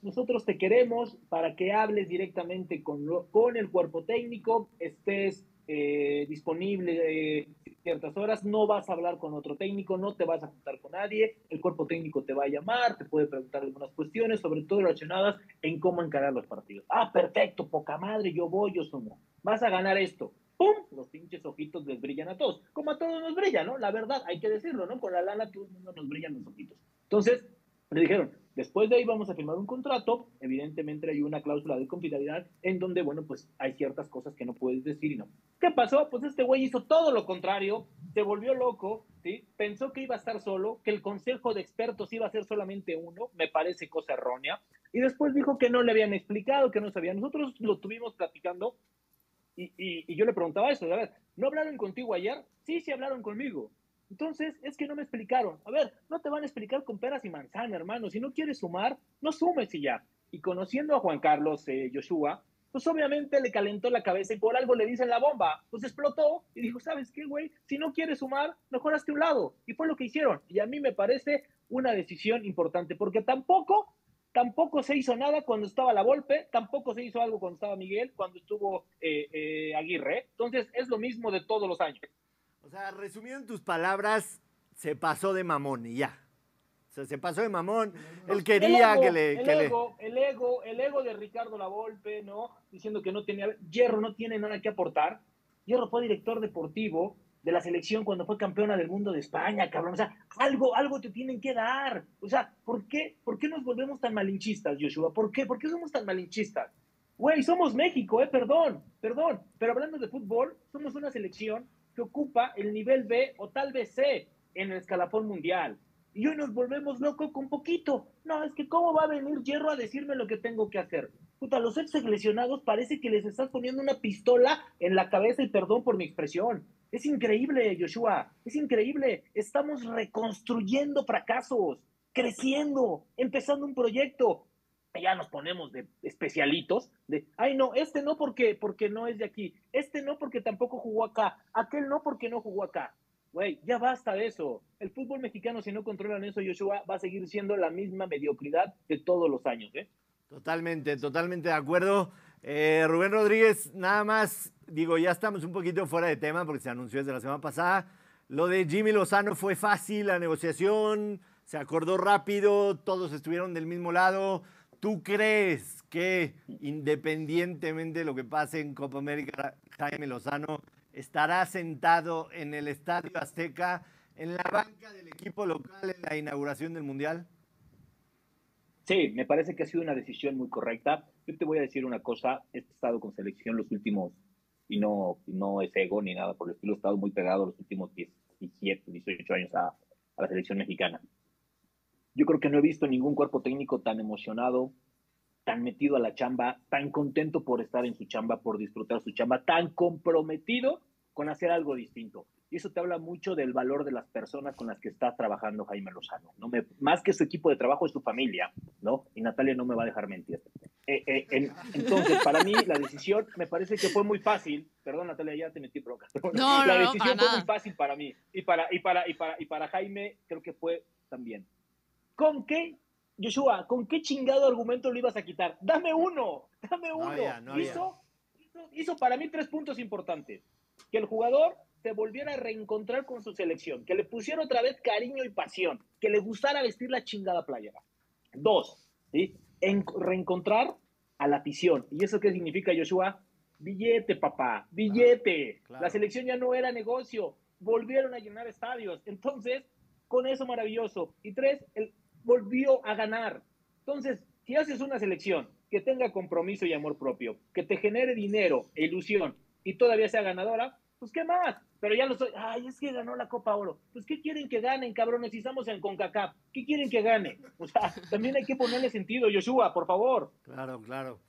nosotros te queremos para que hables directamente con, lo- con el cuerpo técnico, estés eh, disponible eh, ciertas horas, no vas a hablar con otro técnico, no te vas a juntar con nadie, el cuerpo técnico te va a llamar, te puede preguntar algunas cuestiones, sobre todo relacionadas en cómo encarar los partidos. Ah, perfecto, poca madre, yo voy, yo sumo. Vas a ganar esto. ¡Pum! Los pinches ojitos les brillan a todos. Como a todos nos brillan, ¿no? La verdad, hay que decirlo, ¿no? Con la lana todo el mundo nos brillan los ojitos. Entonces, le dijeron, después de ahí vamos a firmar un contrato, evidentemente hay una cláusula de confidencialidad en donde, bueno, pues hay ciertas cosas que no puedes decir y no. ¿Qué pasó? Pues este güey hizo todo lo contrario, se volvió loco, ¿sí? Pensó que iba a estar solo, que el consejo de expertos iba a ser solamente uno, me parece cosa errónea, y después dijo que no le habían explicado, que no sabían. Nosotros lo tuvimos platicando y, y- y yo le preguntaba eso, a ver, ¿no hablaron contigo ayer? Sí, sí hablaron conmigo. Entonces, es que no me explicaron. A ver, no te van a explicar con peras y manzana, hermano. Si no quieres sumar, no sumes y ya. Y conociendo a Juan Carlos eh, Joshua, pues obviamente le calentó la cabeza y por algo le dicen la bomba. Pues explotó y dijo, ¿sabes qué, güey? Si no quieres sumar, mejor hazte un lado. Y fue lo que hicieron. Y a mí me parece una decisión importante, porque tampoco, tampoco se hizo nada cuando estaba la Volpe, tampoco se hizo algo cuando estaba Miguel, cuando estuvo eh, eh, Aguirre. Entonces, es lo mismo de todos los años. O sea, resumiendo en tus palabras, se pasó de mamón y ya. O sea, se pasó de mamón. Él quería el ego, que le... el que le- ego, el ego, el ego de Ricardo Lavolpe, ¿no? Diciendo que no tenía, Hierro no tiene nada que aportar. Hierro fue director deportivo de la selección cuando fue campeona del mundo de España, cabrón. O sea, algo, algo te tienen que dar. O sea, ¿por qué, por qué nos volvemos tan malinchistas, Joshua? ¿Por qué? ¿Por qué somos tan malinchistas? Güey, somos México, eh, perdón, perdón. Pero hablando de fútbol, somos una selección que ocupa el nivel B o tal vez C en el escalafón mundial. Y hoy nos volvemos locos con poquito. No, es que ¿cómo va a venir Hierro a decirme lo que tengo que hacer? Puta, los ex lesionados parece que les estás poniendo una pistola en la cabeza y perdón por mi expresión. Es increíble, Joshua, es increíble. Estamos reconstruyendo fracasos, creciendo, empezando un proyecto. Ya nos ponemos de especialitos, de, ay no, este no porque, porque no es de aquí, este no porque tampoco jugó acá, aquel no porque no jugó acá. Güey, ya basta de eso. El fútbol mexicano, si no controlan eso, Joshua, va a seguir siendo la misma mediocridad de todos los años, ¿eh? Totalmente, totalmente de acuerdo. Eh, Rubén Rodríguez, nada más, digo, ya estamos un poquito fuera de tema porque se anunció desde la semana pasada. Lo de Jimmy Lozano fue fácil, la negociación, se acordó rápido, todos estuvieron del mismo lado. ¿Tú crees que independientemente de lo que pase en Copa América, Jaime Lozano estará sentado en el Estadio Azteca, en la banca del equipo local en la inauguración del Mundial? Sí, me parece que ha sido una decisión muy correcta. Yo te voy a decir una cosa, he estado con selección los últimos, y no, no es ego ni nada por el estilo, he estado muy pegado los últimos 17, 18 años a, a la selección mexicana. Yo creo que no he visto ningún cuerpo técnico tan emocionado, tan metido a la chamba, tan contento por estar en su chamba, por disfrutar su chamba, tan comprometido con hacer algo distinto. Y eso te habla mucho del valor de las personas con las que está trabajando Jaime Lozano. ¿no? Me- más que su equipo de trabajo es su familia, ¿no? Y Natalia no me va a dejar mentir. Eh, eh, en- entonces, para mí, la decisión me parece que fue muy fácil. Perdón, Natalia, ya te metí bronca. No, no, la no, decisión para fue nada. muy fácil para mí. Y para, y, para, y, para, y para Jaime, creo que fue también. ¿Con qué, Joshua, con qué chingado argumento lo ibas a quitar? Dame uno, dame uno. había, no había. hizo, hizo, hizo para mí tres puntos importantes. Que el jugador se volviera a reencontrar con su selección, que le pusiera otra vez cariño y pasión, que le gustara vestir la chingada playera. Dos, ¿sí? En- reencontrar a la afición. ¿Y eso qué significa, Joshua? Billete, papá, billete. claro. La selección ya no era negocio, volvieron a llenar estadios. Entonces, con eso maravilloso. Y tres, él volvió a ganar. Entonces, si haces una selección que tenga compromiso y amor propio, que te genere dinero e ilusión y todavía sea ganadora, pues qué más. Pero ya lo soy. Ay, es que ganó la Copa Oro. Pues ¿qué quieren que ganen, cabrones? Si estamos en CONCACAF, ¿qué quieren que gane? También hay que ponerle sentido, Joshua, por favor. Claro, claro.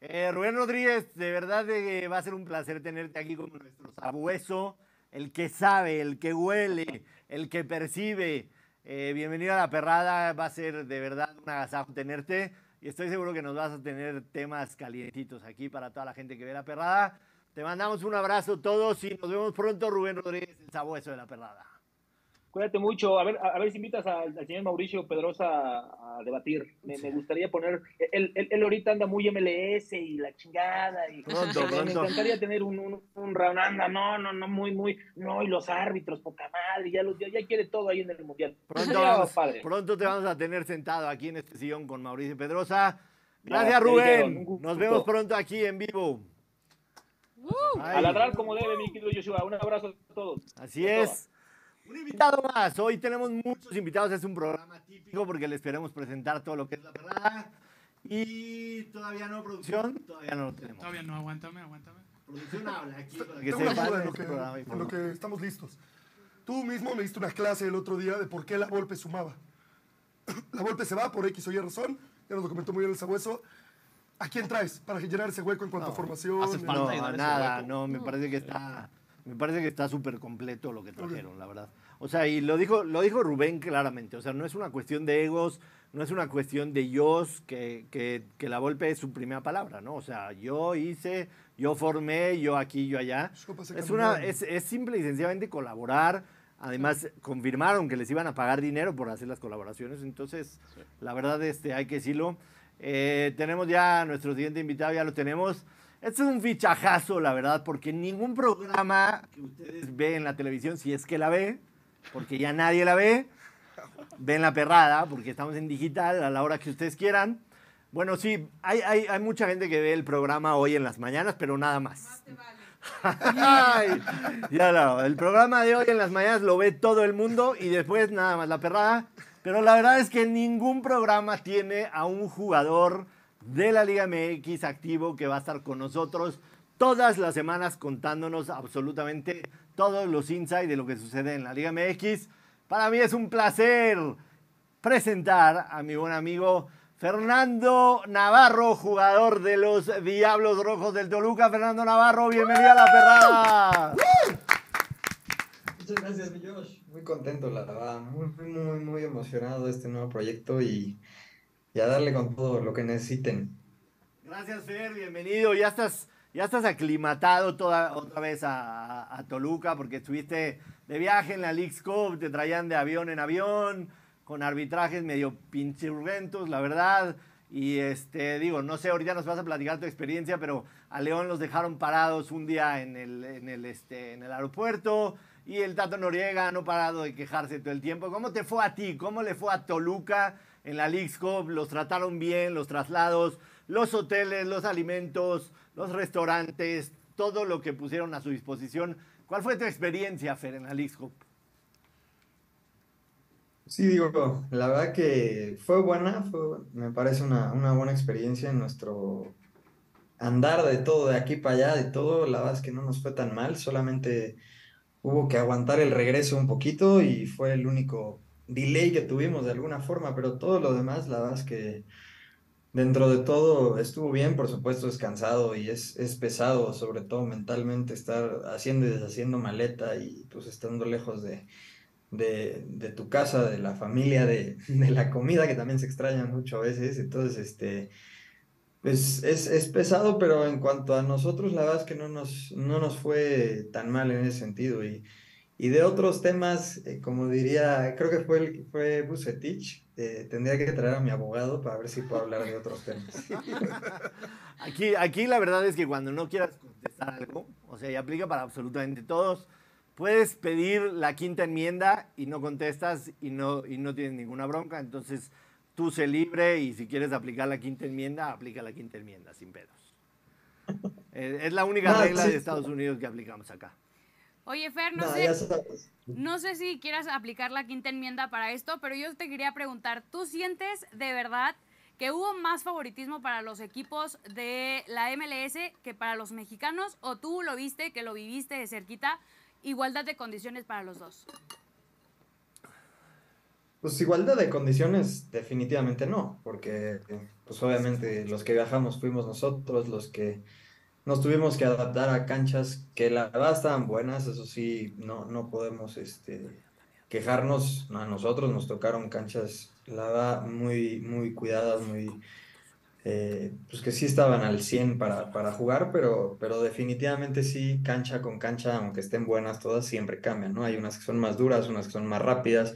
Eh, Rubén Rodríguez, de verdad eh, va a ser un placer tenerte aquí como nuestro sabueso, el que sabe, el que huele, el que percibe. Eh, bienvenido a la perrada, va a ser de verdad un agasajo tenerte y estoy seguro que nos vas a tener temas calientitos aquí para toda la gente que ve la perrada. Te mandamos un abrazo todos y nos vemos pronto, Rubén Rodríguez, el sabueso de la perrada. Cuídate mucho. A ver, a, a ver si invitas al, al señor Mauricio Pedrosa a, a debatir. Me, me gustaría poner. Él, él- él ahorita anda muy MLS y la chingada. Y, Pronto, me, pronto. encantaría tener un, un, un round. Anda, no, no, no, muy, muy. No, y los árbitros, poca madre. Ya, los, ya, ya quiere todo ahí en el mundial. Pronto, Sería vamos- padre. pronto te vamos a tener sentado aquí en este sillón con Mauricio Pedrosa. Gracias, Rubén. Nos vemos pronto aquí en vivo. A Ay, ladrar como debe, mi querido Joshua. Un abrazo a todos. Así A es. Un invitado más. Hoy tenemos muchos invitados. Es un programa típico porque les queremos presentar todo lo que es la perrada. Y todavía no, producción. Todavía no lo tenemos. Todavía no, aguántame, aguántame. Producción habla aquí para que Tengo una sepan. duda en es lo, un que, programa en lo que estamos listos. Tú mismo me diste una clase el otro día de por qué la golpe sumaba. La golpe se va por X o Y razón, ya nos lo comentó muy bien el sabueso. ¿A quién traes para llenar ese hueco en cuanto a formación? hace falta No, nada, no, me parece que está, me parece que está súper completo lo que trajeron, la verdad. O sea, y lo dijo, lo dijo Rubén claramente, o sea, no es una cuestión de egos, no es una cuestión de yo, que, que, que la golpe es su primera palabra, ¿no? O sea, yo hice, yo formé, yo aquí, yo allá. Es, una, es, es simple y sencillamente colaborar. Además, confirmaron que les iban a pagar dinero por hacer las colaboraciones. Entonces, la verdad, este, hay que decirlo. Eh, tenemos ya a nuestro siguiente invitado, ya lo tenemos. Este es un fichajazo, la verdad, porque ningún programa que ustedes ven en la televisión, si es que la ve, porque ya nadie la ve, ven la perrada, porque estamos en digital a la hora que ustedes quieran. Bueno, sí, hay, hay, hay mucha gente que ve el programa hoy en las mañanas, pero nada más. Ay, ya no, el programa de hoy en las mañanas lo ve todo el mundo y después nada más la perrada. Pero la verdad es que ningún programa tiene a un jugador de la Liga MX activo que va a estar con nosotros todas las semanas contándonos absolutamente todos los insights de lo que sucede en la Liga MX. Para mí es un placer presentar a mi buen amigo Fernando Navarro, jugador de los Diablos Rojos del Toluca. Fernando Navarro, bienvenido a la perrada. Muchas gracias, mi Josh. Muy contento, la verdad. Muy, muy, muy, emocionado de este nuevo proyecto y, y a darle con todo lo que necesiten. Gracias, Fer, bienvenido. Ya estás, ya estás aclimatado toda, otra vez a, a- Toluca porque estuviste de viaje en la League's Cup, te traían de avión en avión, con arbitrajes medio pinchurrentos, la verdad. Y este, digo, no sé, ahorita nos vas a platicar tu experiencia, pero a León los dejaron parados un día en el, en el, este, en el aeropuerto. Y el Tato Noriega no parado de quejarse todo el tiempo. ¿Cómo te fue a ti? ¿Cómo le fue a Toluca en la League's? ¿Los trataron bien? ¿Los traslados? ¿Los hoteles? ¿Los alimentos? ¿Los restaurantes? Todo lo que pusieron a su disposición. ¿Cuál fue tu experiencia, Fer, en la League's? Sí, digo, la verdad que fue buena, me parece una, una buena experiencia en nuestro andar de todo, de aquí para allá, de todo. La verdad es que no nos fue tan mal, solamente hubo que aguantar el regreso un poquito y fue el único delay que tuvimos de alguna forma, pero todo lo demás, la verdad es que dentro de todo estuvo bien, por supuesto es cansado y es, es pesado, sobre todo mentalmente, estar haciendo y deshaciendo maleta y pues estando lejos de, de, tu casa, de la familia, de, de la comida, que también se extraña mucho a veces, entonces este... Pues es, es pesado, pero en cuanto a nosotros, la verdad es que no nos, no nos fue tan mal en ese sentido. Y, Y de otros temas, eh, como diría, creo que fue, el, fue Bucetich, eh, tendría que traer a mi abogado para ver si puedo hablar de otros temas. Aquí, aquí la verdad es que cuando no quieras contestar algo, o sea, y aplica para absolutamente todos, puedes pedir la quinta enmienda y no contestas y no, y no tienes ninguna bronca. Entonces, tú sé libre y si quieres aplicar la quinta enmienda, aplica la quinta enmienda sin pedos. Eh, es la única regla de Estados Unidos que aplicamos acá. Oye, Fer, no, sé, sabes. no sé si quieras aplicar la quinta enmienda para esto, pero yo te quería preguntar, ¿tú sientes de verdad que hubo más favoritismo para los equipos de la MLS que para los mexicanos? ¿O tú lo viste, que lo viviste de cerquita, igualdad de condiciones para los dos? Pues igualdad de condiciones, definitivamente no, porque pues obviamente los que viajamos fuimos nosotros, los que nos tuvimos que adaptar a canchas que la verdad estaban buenas, eso sí, no, no podemos este, quejarnos, a nosotros nos tocaron canchas, la verdad, muy, muy cuidadas, muy, eh, pues que sí estaban al 100 para, para jugar, pero, pero definitivamente sí, cancha con cancha, aunque estén buenas todas, siempre cambian, ¿no? Hay unas que son más duras, unas que son más rápidas,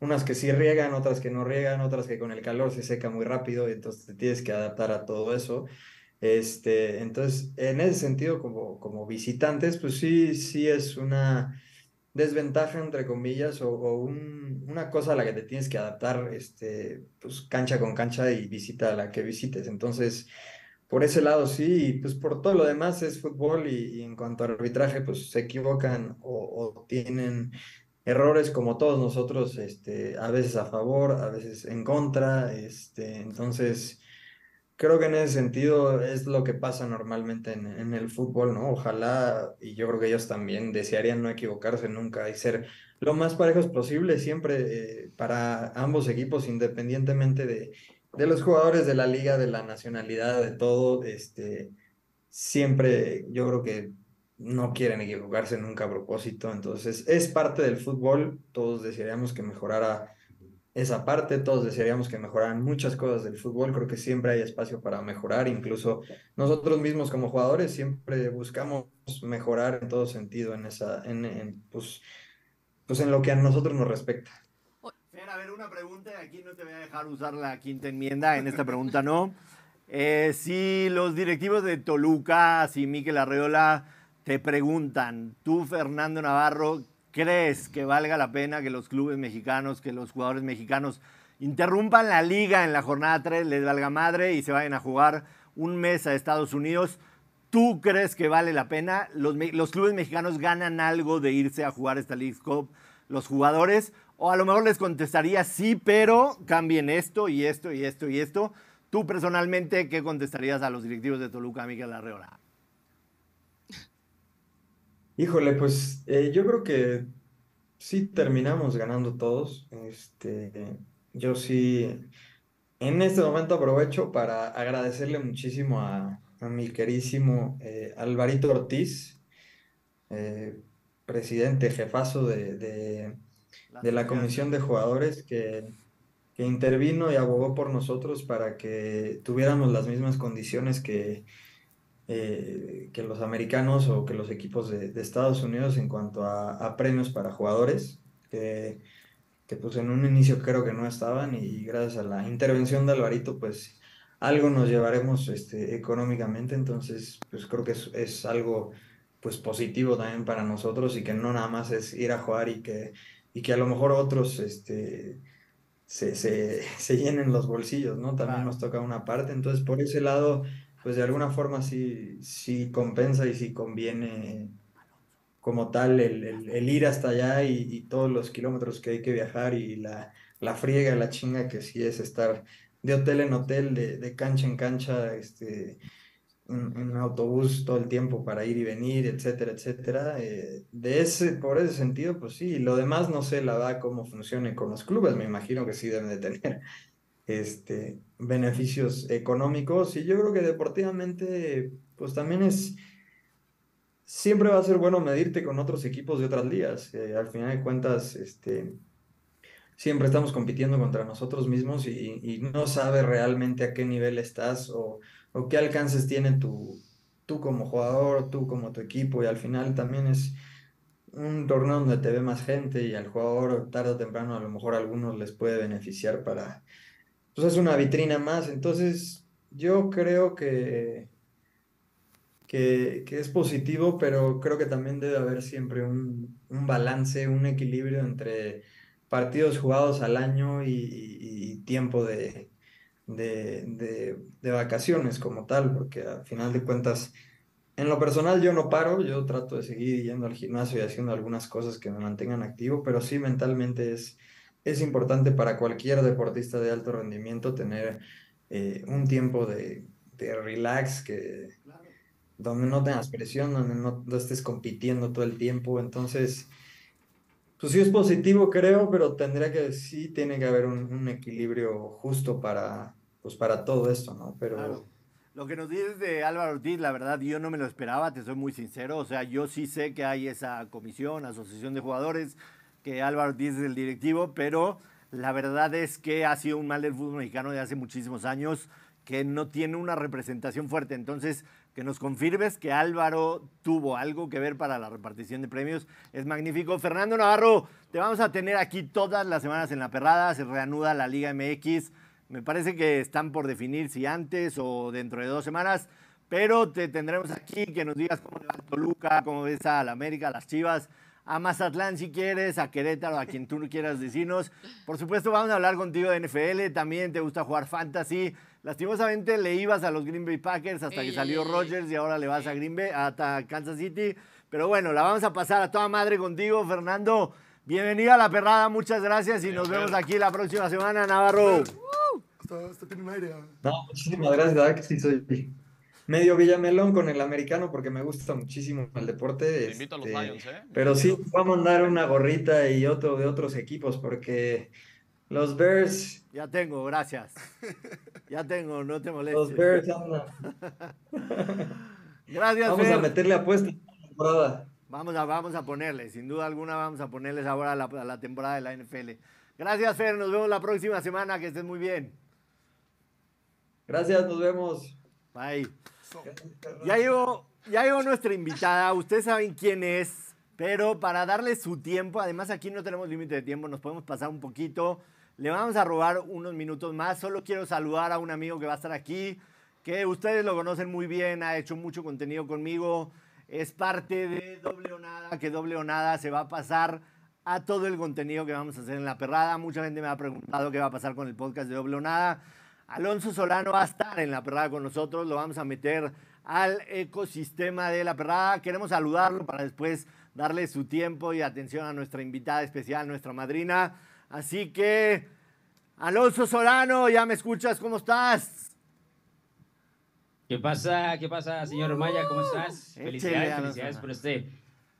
unas que sí riegan, otras que no riegan, otras que con el calor se seca muy rápido, y entonces te tienes que adaptar a todo eso. Este, entonces, en ese sentido, como, visitantes, pues sí, sí es una desventaja, entre comillas, o, un- una cosa a la que te tienes que adaptar, este, pues cancha con cancha y visita a la que visites. Entonces, por ese lado sí, y pues por todo lo demás es fútbol y, en cuanto al arbitraje, pues se equivocan o, o tienen errores como todos nosotros, este, a veces a favor, a veces en contra, este, entonces creo que en ese sentido es lo que pasa normalmente en, el fútbol, ¿no? Ojalá, y yo creo que ellos también desearían no equivocarse nunca y ser lo más parejos posible siempre eh, para ambos equipos, independientemente de, de los jugadores de la liga, de la nacionalidad, de todo, este, siempre yo creo que no quieren equivocarse nunca a propósito, entonces es parte del fútbol, todos desearíamos que mejorara esa parte, todos desearíamos que mejoraran muchas cosas del fútbol, creo que siempre hay espacio para mejorar, incluso nosotros mismos como jugadores siempre buscamos mejorar en todo sentido en esa, en, pues, pues en lo que a nosotros nos respecta. Fer, a ver, una pregunta, aquí no te voy a dejar usar la quinta enmienda, en esta pregunta no. Eh, si los directivos de Toluca, si Miquel Arreola te preguntan, tú Fernando Navarro, ¿crees que valga la pena que los clubes mexicanos, que los jugadores mexicanos interrumpan la liga en la jornada 3, les valga madre y se vayan a jugar un mes a Estados Unidos? ¿Tú crees que vale la pena? ¿Los, clubes mexicanos ganan algo de irse a jugar esta League Cup? ¿Los jugadores? O a lo mejor les contestaría sí, pero cambien esto y esto y esto y esto. Tú personalmente, ¿qué contestarías a los directivos de Toluca, Miguel Arreola? Híjole, pues eh, yo creo que sí terminamos ganando todos. Este, yo sí, en este momento aprovecho para agradecerle muchísimo a, a mi querísimo eh, Alvarito Ortiz, eh, presidente, jefazo de, de, de la comisión de jugadores que, que intervino y abogó por nosotros para que tuviéramos las mismas condiciones que eh, que los americanos o que los equipos de, de Estados Unidos en cuanto a, a premios para jugadores, que, que pues en un inicio creo que no estaban y gracias a la intervención de Alvarito pues algo nos llevaremos este, económicamente, entonces pues creo que es, es algo pues positivo también para nosotros y que no nada más es ir a jugar y que, y que a lo mejor otros este, se, se, se llenen los bolsillos, ¿no? También Claro. nos toca una parte, entonces por ese lado pues de alguna forma sí, sí compensa y sí conviene como tal el, el- ir hasta allá y, todos los kilómetros que hay que viajar y la, la friega, la chinga que sí es estar de hotel en hotel, de, de cancha en cancha, este, en, en autobús todo el tiempo para ir y venir, etcétera, etcétera. eh, de ese, por ese sentido, pues sí, lo demás no sé la verdad cómo funcione con los clubes, me imagino que sí deben de tener este, beneficios económicos y yo creo que deportivamente pues también es, siempre va a ser bueno medirte con otros equipos de otras ligas. al final de cuentas, este, siempre estamos compitiendo contra nosotros mismos y, no sabes realmente a qué nivel estás o, o qué alcances tiene tu, tú como jugador, tú como tu equipo y al final también es un torneo donde te ve más gente y al jugador tarde o temprano a lo mejor a algunos les puede beneficiar para, pues es una vitrina más. Entonces, yo creo que, que, que es positivo, pero creo que también debe haber siempre un, un balance, un equilibrio entre partidos jugados al año y, tiempo de, de, de- de vacaciones como tal, porque al final de cuentas, en lo personal yo no paro, yo trato de seguir yendo al gimnasio y haciendo algunas cosas que me mantengan activo, pero sí mentalmente es, es importante para cualquier deportista de alto rendimiento tener eh, un tiempo de, de relax que donde no tengas presión, donde no, no estés compitiendo todo el tiempo. Entonces, pues sí es positivo, creo, pero tendría que, sí tiene que haber un, un equilibrio justo para, pues para todo esto, ¿no? Pero Claro. Lo que nos dices de Álvaro Ortiz, la verdad, yo no me lo esperaba, te soy muy sincero. O sea, yo sí sé que hay esa comisión, asociación de jugadores, que Álvaro Ortiz es el directivo, pero la verdad es que ha sido un mal del fútbol mexicano de hace muchísimos años, que no tiene una representación fuerte. Entonces, que nos confirmes que Álvaro tuvo algo que ver para la repartición de premios es magnífico. Fernando Navarro, te vamos a tener aquí todas las semanas en la perrada, se reanuda la Liga MX. Me parece que están por definir si antes o dentro de dos semanas, pero te tendremos aquí que nos digas cómo le va Toluca, cómo ves a la América, a las Chivas, a Mazatlán si quieres, a Querétaro, a quien tú quieras decirnos. Por supuesto, vamos a hablar contigo de NFL, también te gusta jugar fantasy. Lastimosamente le ibas a los Green Bay Packers hasta que salió. Rodgers y ahora le vas a Green Bay, hasta Kansas City. Pero bueno, la vamos a pasar a toda madre contigo, Fernando. Bienvenida a la perrada, muchas gracias y nos vemos aquí la próxima semana, Navarro. Hasta, hasta tiene un aire. No, muchísimas gracias, que sí soy medio Villamelón con el americano porque me gusta muchísimo el deporte. Te invito a los este, Lions, ¿eh? Pero sí, voy a mandar una gorrita y otro de otros equipos porque los Bears, Ya tengo, gracias. Ya tengo, no te los molestes. Bears andan. Gracias, Vamos a meterle apuesta esta temporada. Vamos a, vamos a ponerle, sin duda alguna vamos a ponerles ahora a la, a la temporada de la NFL. Gracias, Fer. Nos vemos la próxima semana. Que estés muy bien. Gracias, nos vemos. Bye. Ya llegó, ya llegó nuestra invitada. Ustedes saben quién es, pero para darle su tiempo, además aquí no tenemos límite de tiempo, nos podemos pasar un poquito. Le vamos a robar unos minutos más. Solo quiero saludar a un amigo que va a estar aquí, que ustedes lo conocen muy bien, ha hecho mucho contenido conmigo. Es parte de Doble o Nada, que Doble o Nada se va a pasar a todo el contenido que vamos a hacer en la perrada. Mucha gente me ha preguntado qué va a pasar con el podcast de Doble o Nada. Alonso Solano va a estar en la perrada con nosotros, lo vamos a meter al ecosistema de la perrada. Queremos saludarlo para después darle su tiempo y atención a nuestra invitada especial, nuestra madrina. Así que, Alonso Solano, ¿ya me escuchas? ¿Cómo estás? ¿Qué pasa? ¿Qué pasa, señor Maya? ¿Cómo estás? Échele, Felicidades, felicidades por este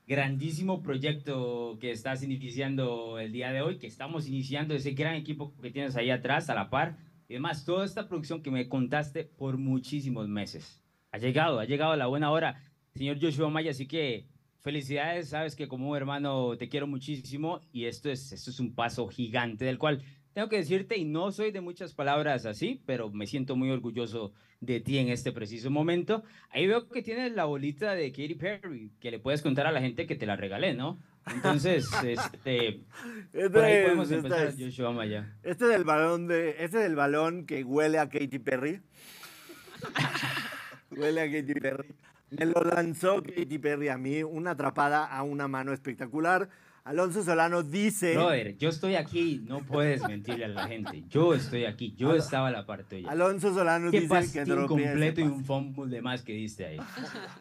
grandísimo proyecto que estás iniciando el día de hoy, que estamos iniciando ese gran equipo que tienes ahí atrás, a la par. Y además, toda esta producción que me contaste por muchísimos meses. Ha llegado, ha llegado la buena hora, señor Joshua Maya, así que felicidades, sabes que como hermano te quiero muchísimo y esto es, esto es un paso gigante del cual tengo que decirte, y no soy de muchas palabras así, pero me siento muy orgulloso de ti en este preciso momento. Ahí veo que tienes la bolita de Katy Perry, que le puedes contar a la gente que te la regalé, ¿no? Entonces, este, Este por ahí es- podemos esta empezar, es- Joshua Maya. Este es el balón de, este es el balón que huele a Katy Perry. huele a Katy Perry. Me lo lanzó Katy Perry a mí, una atrapada a una mano espectacular. Alonso Solano dice. Brother, yo estoy aquí, no puedes mentirle a la gente. Yo estoy aquí, yo estaba a la parte tuya. Alonso Solano dice que dropea ese incompleto y pase. un fumble de más que diste ahí.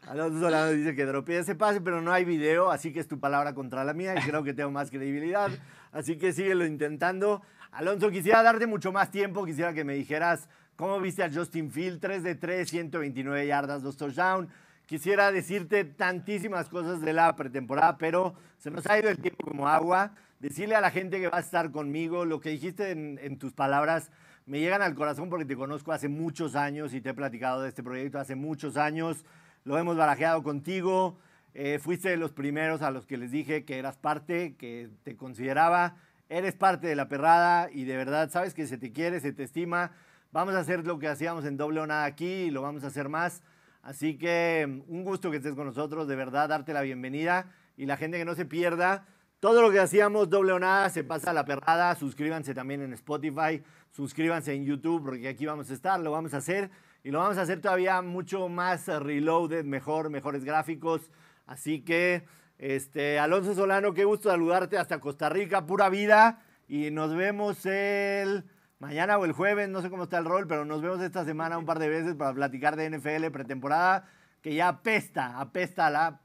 Alonso Solano dice que dropea ese pase, pero no hay video, así que es tu palabra contra la mía y creo que tengo más credibilidad. Así que síguelo intentando. Alonso, quisiera darte mucho más tiempo, quisiera que me dijeras cómo viste a Justin Field, 3 de 3, 129 yardas, 2 touchdowns. Quisiera decirte tantísimas cosas de la pretemporada, pero se nos ha ido el tiempo como agua. Decirle a la gente que va a estar conmigo lo que dijiste en, tus palabras me llegan al corazón porque te conozco hace muchos años y te he platicado de este proyecto hace muchos años. Lo hemos barajeado contigo. Eh, fuiste de los primeros a los que les dije que eras parte, que te consideraba. Eres parte de la perrada y de verdad sabes que se te quiere, se te estima. Vamos a hacer lo que hacíamos en doble o nada aquí y lo vamos a hacer más. Así que un gusto que estés con nosotros, de verdad, darte la bienvenida y la gente que no se pierda. Todo lo que hacíamos doble o nada se pasa a la perrada. Suscríbanse también en Spotify, suscríbanse en YouTube porque aquí vamos a estar, lo vamos a hacer y lo vamos a hacer todavía mucho más reloaded, mejor, mejores gráficos. Así que, este, Alonso Solano, qué gusto saludarte hasta Costa Rica, pura vida y nos vemos el mañana o el jueves, no sé cómo está el rol, pero nos vemos esta semana un par de veces para platicar de NFL pretemporada que ya apesta, apesta a la,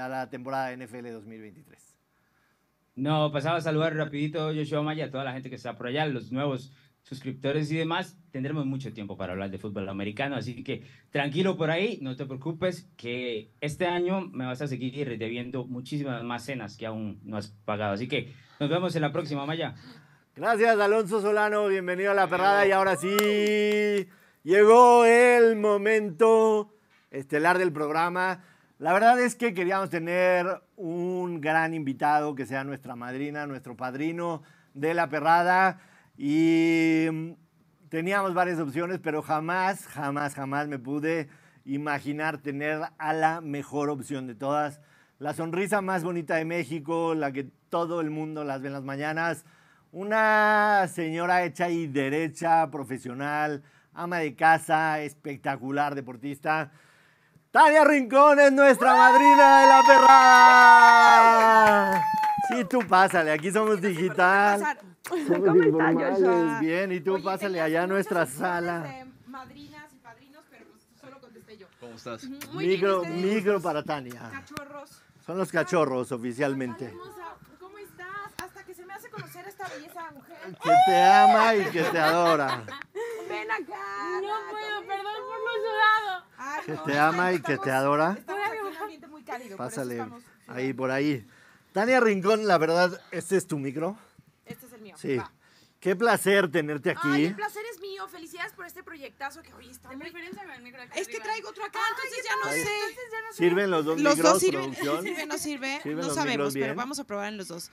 a la temporada de NFL 2023. No, pasaba a saludar rapidito Joshua Maya, a toda la gente que está por allá, los nuevos suscriptores y demás. Tendremos mucho tiempo para hablar de fútbol americano, así que tranquilo por ahí, no te preocupes, que este año me vas a seguir debiendo muchísimas más cenas que aún no has pagado. Así que nos vemos en la próxima, Maya. Gracias, Alonso Solano. Bienvenido a la perrada. Y ahora sí, llegó el momento estelar del programa. La verdad es que queríamos tener un gran invitado que sea nuestra madrina, nuestro padrino de la perrada. Y teníamos varias opciones, pero jamás, jamás, jamás me pude imaginar tener a la mejor opción de todas. La sonrisa más bonita de México, la que todo el mundo las ve en las mañanas. Una señora hecha y derecha, profesional, ama de casa, espectacular, deportista. Tania Rincón es nuestra madrina de la perrada. Sí, tú pásale, aquí somos digital. Somos informales, bien, y tú pásale allá a nuestra sala. madrinas y padrinos, pero pues solo contesté yo. ¿Cómo estás? Muy bien, Micro, ¿ustedes? micro para Tania. Cachorros. Son los cachorros oficialmente. Hermosa, ¿cómo estás? Hasta que se me hace conocer esta belleza de mujer. Que te ama y que te adora. Ven acá. No puedo, perdón por lo sudado. Ay, Que no, te ama y que te adora. Estamos aquí en un ambiente muy cálido. por eso Pásale estamos- ahí por ahí. Tania Rincón, la verdad, ¿este es tu micro? Este es el mío. Sí. va. Qué placer tenerte Ay, aquí. el placer es mío. Felicidades por este proyectazo que hoy está De muy... preferencia con el micro aquí Es que arriba. traigo otro acá, entonces ya no Ahí. sé. ¿Sirven los dos Los micros, dos sirven, sirve, no sirve, ¿Sirven no los sabemos, pero vamos a probar en los dos.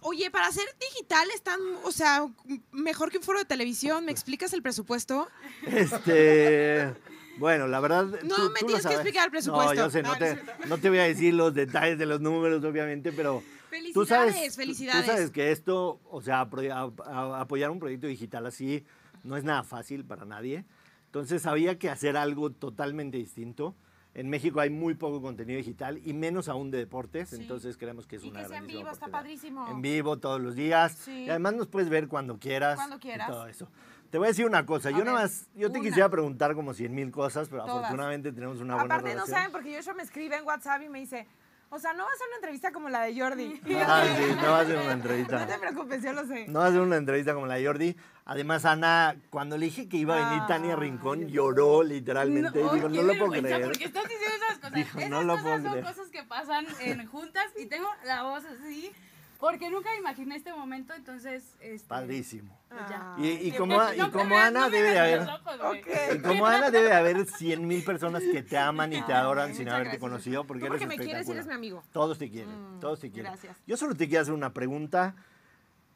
Oye, para hacer digital están, o sea, mejor que un foro de televisión. ¿Me explicas el presupuesto? Este, bueno, la verdad. No tú- me tú tienes que explicar el presupuesto. No, yo sé, no, te, no te voy a decir los detalles de los números, obviamente, pero. Felicidades, tú sabes, felicidades. Tú sabes que esto, o sea, apoyar un proyecto digital así no es nada fácil para nadie. Entonces había que hacer algo totalmente distinto. En México hay muy poco contenido digital y menos aún de deportes, entonces creemos que es Y una que sea en vivo, está padrísimo. En vivo todos los días. Sí. Y además nos puedes ver cuando quieras. Cuando y quieras. todo eso. Te voy a decir una cosa. A yo nada ver, más, yo te una. quisiera preguntar como cien mil cosas, pero Todas. afortunadamente tenemos una buena Aparte no relación. saben porque Joshua me escribe en WhatsApp y me dice, o sea, no va a ser una entrevista como la de Jordi. Ah, sí, no va a ser una No te entrevista. preocupes, yo lo sé. No va a ser una entrevista como la de Jordi. Además, Ana, cuando le dije que iba a venir Tania Rincón, lloró literalmente. No, Digo, no lo puedo creer. ¿Por qué estás diciendo esas cosas? Dijo, esas no lo cosas puedo son creer. cosas que pasan en juntas y tengo la voz así. Porque nunca me imaginé este momento, entonces. Este, Padrísimo. pues ya. Y, y como, no y me como veas- Ana no debe de haber. Y como Ana debe de haber 100 mil personas que te aman y te adoran Ay, sin haberte gracias. conocido porque Tú eres porque me quieres y eres mi amigo. Todos te quieren, todos te quieren. gracias. Yo solo te quiero hacer una pregunta.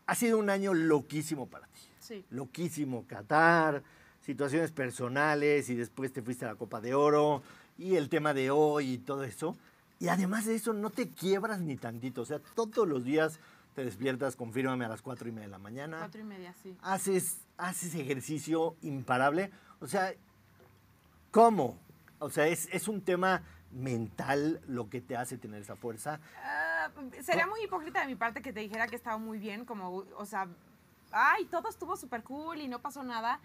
Ha sido un año loquísimo para ti. Sí. Loquísimo. Qatar, situaciones personales y después te fuiste a la Copa de Oro y el tema de hoy y todo eso. Y además de eso, no te quiebras ni tantito. O sea, todos los días te despiertas, confírmame a las cuatro y media de la mañana Cuatro y media, sí. haces, haces ejercicio imparable. O sea, ¿cómo? O sea, es, es un tema mental lo que te hace tener esa fuerza. Ah, sería muy hipócrita de mi parte que te dijera que estaba muy bien, como, o sea, ay, todo estuvo súper cool y no pasó nada.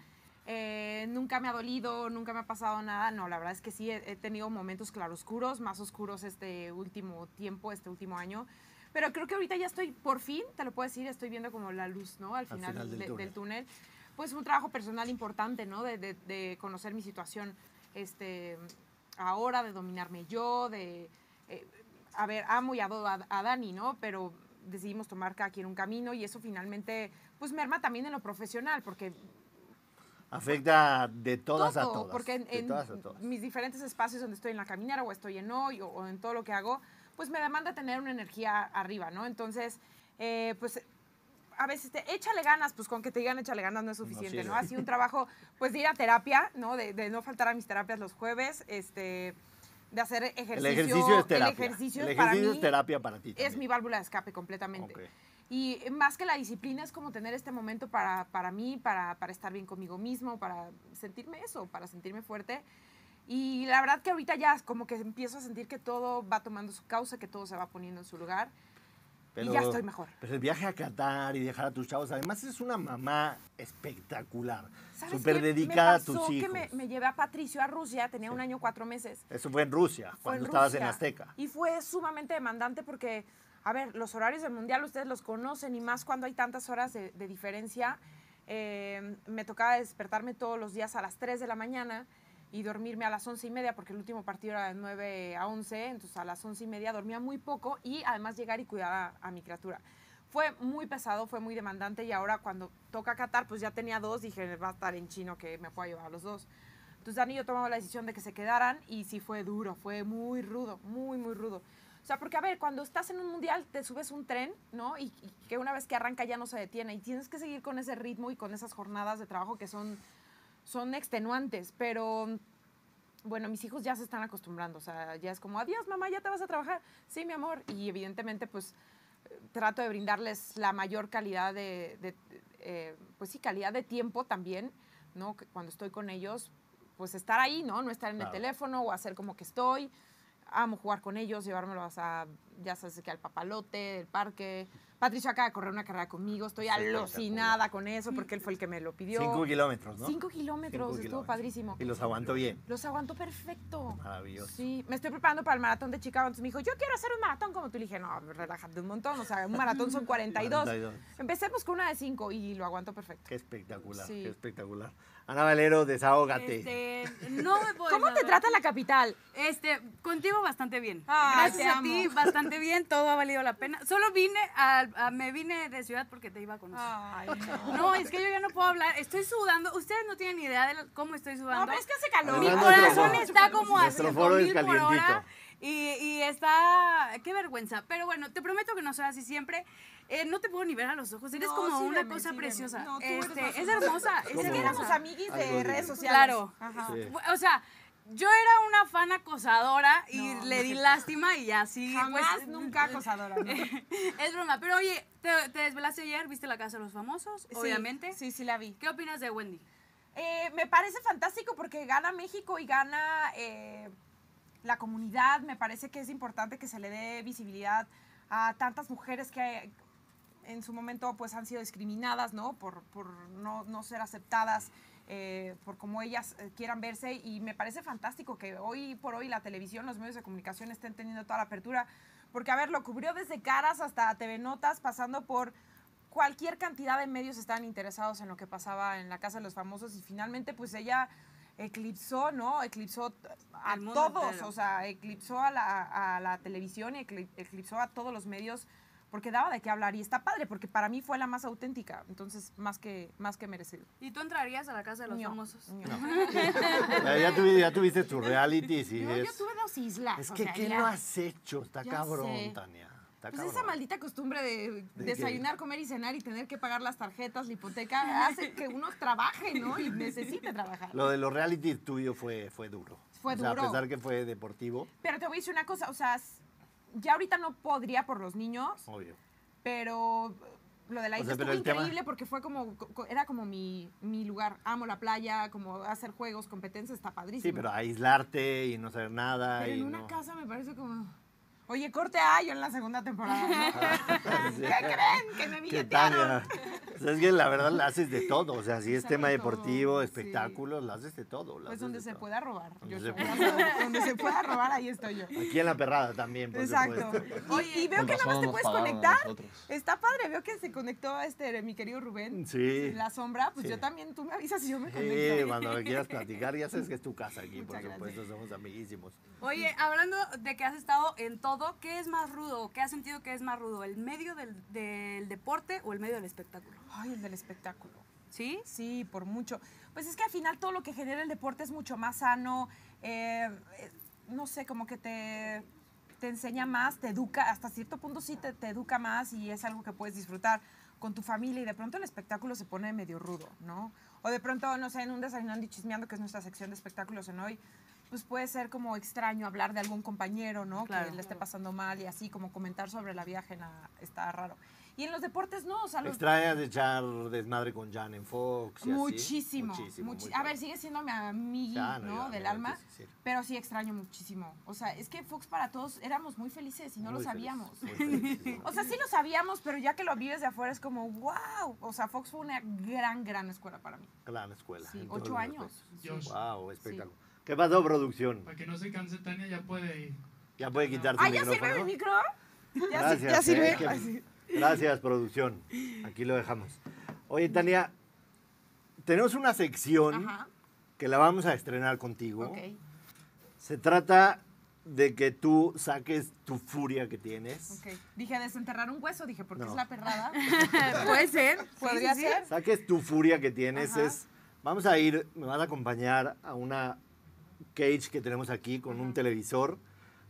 Eh, nunca me ha dolido, nunca me ha pasado nada. No, la verdad es que sí, he, he tenido momentos claroscuros, más oscuros este último tiempo, este último año. Pero creo que ahorita ya estoy, por fin, te lo puedo decir, estoy viendo como la luz, ¿no? Al final, final del de- túnel. del túnel. Pues un trabajo personal importante, ¿no? De, de- de conocer mi situación este, ahora, de dominarme yo, de... eh, a ver, amo y adoro a, a Dani, ¿no? Pero decidimos tomar cada quien un camino y eso finalmente, pues merma también en lo profesional, porque Afecta de todas a todas. porque en, de en todas a todas. mis diferentes espacios donde estoy en la caminera o estoy en hoy o, o en todo lo que hago, pues me demanda tener una energía arriba, ¿no? Entonces, eh, pues a veces te, échale ganas, pues con que te digan échale ganas no es suficiente, sirve. ¿no? Así un trabajo, pues de ir a terapia, ¿no? De, de no faltar a mis terapias los jueves, este, de hacer ejercicio. El ejercicio es terapia. El ejercicio, El para ejercicio mí es terapia para ti. es mi válvula de escape completamente. Y más que la disciplina es como tener este momento para, para mí, para, para estar bien conmigo mismo, para sentirme eso, para sentirme fuerte. Y la verdad que ahorita ya como que empiezo a sentir que todo va tomando su causa, que todo se va poniendo en su lugar. Y ya estoy mejor. Pero el viaje a Qatar y dejar a tus chavos, además es una mamá espectacular, ¿Sabes súper dedicada a tus hijos. que me, me llevé a Patricio a Rusia, tenía un año, cuatro meses. Eso fue en Rusia, Fue cuando en estabas en. Azteca. Y fue sumamente demandante porque, a ver, los horarios del Mundial ustedes los conocen y más cuando hay tantas horas de, de diferencia. Eh, me tocaba despertarme todos los días a las 3 de la mañana y dormirme a las 11 y media porque el último partido era de 9 a 11, entonces a las 11 y media dormía muy poco y además llegar y cuidar a, a mi criatura. Fue muy pesado, fue muy demandante y ahora cuando toca Qatar, pues ya tenía dos, dije, va a estar en chino que me pueda llevar a los dos. Entonces Dani y yo tomamos la decisión de que se quedaran y sí fue duro, fue muy rudo, muy, muy rudo. O sea, porque a ver, cuando estás en un mundial te subes un tren, ¿no? Y, y que una vez que arranca ya no se detiene y tienes que seguir con ese ritmo y con esas jornadas de trabajo que son, son extenuantes, pero bueno, mis hijos ya se están acostumbrando, o sea, ya es como, adiós mamá, ya te vas a trabajar. Sí, mi amor, y evidentemente pues trato de brindarles la mayor calidad de, de, eh, pues sí, calidad de tiempo también, ¿no? Cuando estoy con ellos, pues estar ahí, ¿no? No estar en Claro. el teléfono o hacer como que estoy. Amo jugar con ellos, llevármelos a, ya sabes, que al papalote, el parque. Patricio acaba de correr una carrera conmigo, estoy alucinada con eso porque él fue el que me lo pidió. Cinco kilómetros, ¿no? Cinco kilómetros, Cinco estuvo kilómetros. padrísimo. Y los aguantó bien. Los aguantó perfecto. Maravilloso. Sí, me estoy preparando para el maratón de Chicago. Entonces me dijo, yo quiero hacer un maratón como tú. Le dije, no, relájate un montón. O sea, un maratón son 42. 42. Empecemos con una de 5 y lo aguantó perfecto. Qué espectacular, Sí. qué espectacular. Ana Valero, desahógate. Este, no me puedo ¿Cómo te trata la capital? Este, contigo bastante bien. Gracias a ti, bastante bien, todo ha valido la pena. Solo vine a, a- me vine de ciudad porque te iba a conocer. Ay, no. No, es que yo ya no puedo hablar. Estoy sudando. Ustedes no tienen ni idea de cómo estoy sudando. No, pero es que hace calor. Mi corazón está como a nuestro foro es 5000 por hora. Y, y está. Qué vergüenza. Pero bueno, te prometo que no será así siempre. Eh, no te puedo ni ver a los ojos. Eres No, como sí, una cosa sí, preciosa. No, tú Este, es hermosa. Es que éramos amiguis de redes sociales. Claro. Ajá. Sí. O sea, yo era una fan acosadora y No, le di lástima y así. Jamás, pues, nunca acosadora. ¿no? Es broma. Pero oye, te, te desvelaste ayer, viste la casa de los famosos, Sí, obviamente. Sí, sí la vi. ¿Qué opinas de Wendy? Eh, me parece fantástico porque gana México y gana eh, la comunidad. Me parece que es importante que se le dé visibilidad a tantas mujeres que en su momento pues han sido discriminadas, ¿no? Por, por no, no ser aceptadas, eh, por cómo ellas eh, quieran verse. Y me parece fantástico que hoy por hoy la televisión, los medios de comunicación estén teniendo toda la apertura. Porque, a ver, lo cubrió desde Caras hasta TV Notas, pasando por cualquier cantidad de medios estaban interesados en lo que pasaba en la Casa de los Famosos y finalmente pues ella eclipsó, ¿no? Eclipsó a todos, entero. o sea, eclipsó a la, a la televisión eclipsó a todos los medios porque daba de qué hablar y está padre porque para mí fue la más auténtica, entonces más que, más que merecido. ¿Y tú entrarías a la casa de los No, famosos? no. Ya, ya tuvi- ya tuviste tus realities y No, yo tuve dos islas. Es o que, sea, ¿qué ya. no has hecho? Está Ya cabrón, sé. Tania. Pues cabrón. esa maldita costumbre de ¿De desayunar, comer y cenar y tener que pagar las tarjetas, la hipoteca, hace que uno trabaje, ¿no? Y necesite trabajar. Lo de los realities tuyo fue, fue duro. Fue O sea, duro. a pesar que fue deportivo, Pero te voy a decir una cosa, o sea, ya ahorita no podría por los niños, obvio. pero lo de la O isla sea, pero estuvo tema- increíble porque fue como, co- co- era como mi, mi lugar. Amo la playa, como hacer juegos, competencias, está padrísimo. Sí, pero aislarte y no saber nada. Pero y en una no- casa me parece como... Oye, corte A, yo en la segunda temporada. ¿no? Sí. ¿Qué creen? Que me ¿Qué billetearon. Tania? O sea, es que la verdad la haces de todo. O sea, si es tema todo, deportivo, sí. espectáculos, la haces de todo. la Pues donde de se todo. pueda robar. Donde Yo se donde se pueda robar, ahí estoy yo. Aquí en la perrada también, por Exacto. supuesto. Y, veo que nada más te puedes conectar. Está padre, veo que se conectó este mi querido Rubén. Sí. La sombra, pues Sí. yo también, tú me avisas y yo me Sí, conecto. cuando me quieras platicar, ya sabes que es tu casa aquí, por supuesto, somos amiguísimos. Oye, hablando de que has estado en todo, ¿qué es más rudo? ¿Qué has sentido que es más rudo? ¿El medio del, del deporte o el medio del espectáculo? Ay, el del espectáculo. ¿Sí? Sí, por mucho. Pues es que al final todo lo que genera el deporte es mucho más sano. eh, eh, no sé, como que te, te enseña más, te educa, hasta cierto punto sí te, te educa más y es algo que puedes disfrutar con tu familia y de pronto el espectáculo se pone medio rudo, ¿no? O de pronto, no sé, en un desayunando y chismeando, que es nuestra sección de espectáculos en hoy, pues puede ser como extraño hablar de algún compañero, ¿no? Claro. Que le esté pasando mal y así, como comentar sobre la vida ajena está raro. Y en los deportes no, o sea, los- ¿Extrañas de echar desmadre con Jan en Fox? y así? muchísimo. Muchísimo. a ver, sigue siendo mi amigo, Ya, no, Del ya, alma. Pero sí extraño muchísimo. O sea, es que Fox para todos éramos muy felices y no Muy lo sabíamos. feliz. O sea, sí lo sabíamos, pero ya que lo vives de afuera es como, wow. O sea, Fox fue una gran, gran escuela para mí. Gran escuela. Sí, ocho años. Sí. Wow, espectáculo. ¿Qué pasó, producción? Para que no se canse Tania, ya puede ir. ¿Ya puede quitarse ¿Ah, el ya micrófono? sirve mi micro? ¿Ya, Gracias, ya eh, sirve? sí. Gracias, producción. Aquí lo dejamos. Oye, Tania, tenemos una sección Ajá, que la vamos a estrenar contigo. ok. Se trata de que tú saques tu furia que tienes. Ok. Dije desenterrar un hueso, dije, porque No. es la perrada. Puede ser. Podría sí, sí, sí. ser. Saques tu furia que tienes. Ajá. Es, vamos a ir, me vas a acompañar a una cage que tenemos aquí con un televisor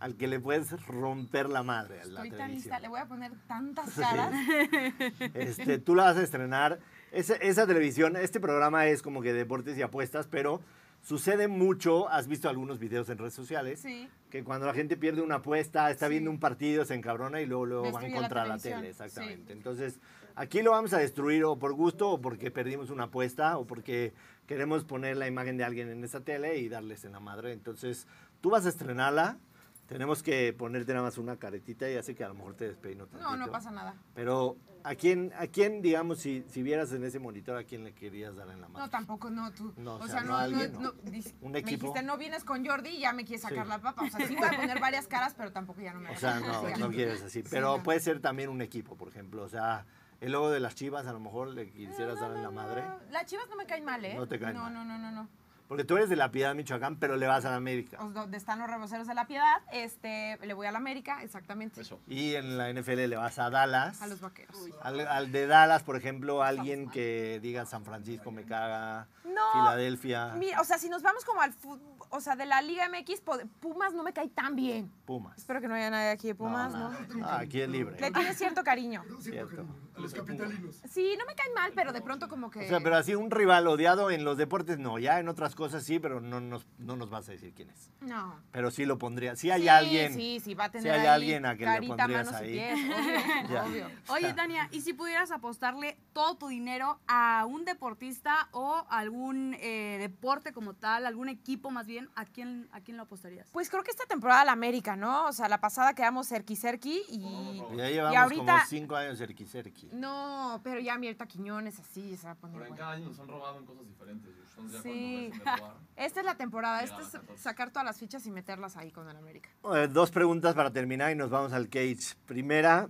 al que le puedes romper la madre a la Estoy tan televisión. lista, le voy a poner tantas caras. Este, tú la vas a estrenar. Esa, esa televisión, este programa es como que deportes y apuestas, pero sucede mucho, has visto algunos videos en redes sociales, Sí. que cuando la gente pierde una apuesta, está Sí. viendo un partido, se encabrona y luego, luego van la contra la, televisión, tele, sí. exactamente. Entonces, aquí lo vamos a destruir o por gusto, o porque perdimos una apuesta, o porque queremos poner la imagen de alguien en esa tele y darles en la madre. Entonces, tú vas a estrenarla. Tenemos que ponerte nada más una caretita y hace que a lo mejor te despeino No, tantito. no pasa nada. Pero, ¿a quién, a quién digamos, si, si vieras en ese monitor, a quién le querías dar en la mano? No, tampoco, no, tú. No, o sea, no no, no, alguien, no, no. Un Me equipo. dijiste, no vienes con Jordi y ya me quieres sacar Sí. la papa. O sea, sí voy a poner varias caras, pero tampoco ya no me O sea, no, no quieres así. Pero no. puede ser también un equipo, por ejemplo. O sea, el logo de las chivas, a lo mejor le quisieras dar en la madre. Las chivas no me caen mal, ¿eh? No te caen no, mal. No, no, no, no. Porque tú eres de la Piedad, Michoacán, pero le vas a la América. Os- Donde están los reboceros de la piedad, este, le voy a la América, exactamente. Eso. Y en la NFL le vas a Dallas. A los vaqueros. Al, al de Dallas, por ejemplo, alguien que diga San Francisco me caga, No. Filadelfia, Mira, o sea, si nos vamos como al fútbol, o sea, de la Liga MX, Pumas no me cae tan bien. Pumas. Espero que no haya nadie aquí de Pumas, ¿no? Ah, aquí es libre. Le tiene cierto cariño. Cierto. A los capitalinos. Sí, no me caen mal, pero de pronto como que... O sea, pero así un rival odiado en los deportes no, ya en otras cosas sí, pero no nos, no nos vas a decir quién es. No. Pero sí lo pondría. Si hay Sí, alguien. Sí, sí, va a tener si hay ahí alguien a que le pondrías manos y ahí. pies, obvio, Ya. obvio. Oye, Tania, ¿y si pudieras apostarle todo tu dinero a un deportista o algún eh, deporte como tal, algún equipo más bien, ¿a quién, a quién lo apostarías? Pues creo que esta temporada la América, ¿no? O sea, la pasada quedamos cerqui cerqui y... Ya llevamos y ahorita... como cinco años cerqui cerqui. No, pero ya Mirta Quiñones así se va a poner Pero en bueno. cada año nos han robado en cosas diferentes. Ya Sí. Esta es la temporada, esta es 14. sacar todas las fichas y meterlas ahí con el América. Eh, dos preguntas para terminar y nos vamos al cage. Primera,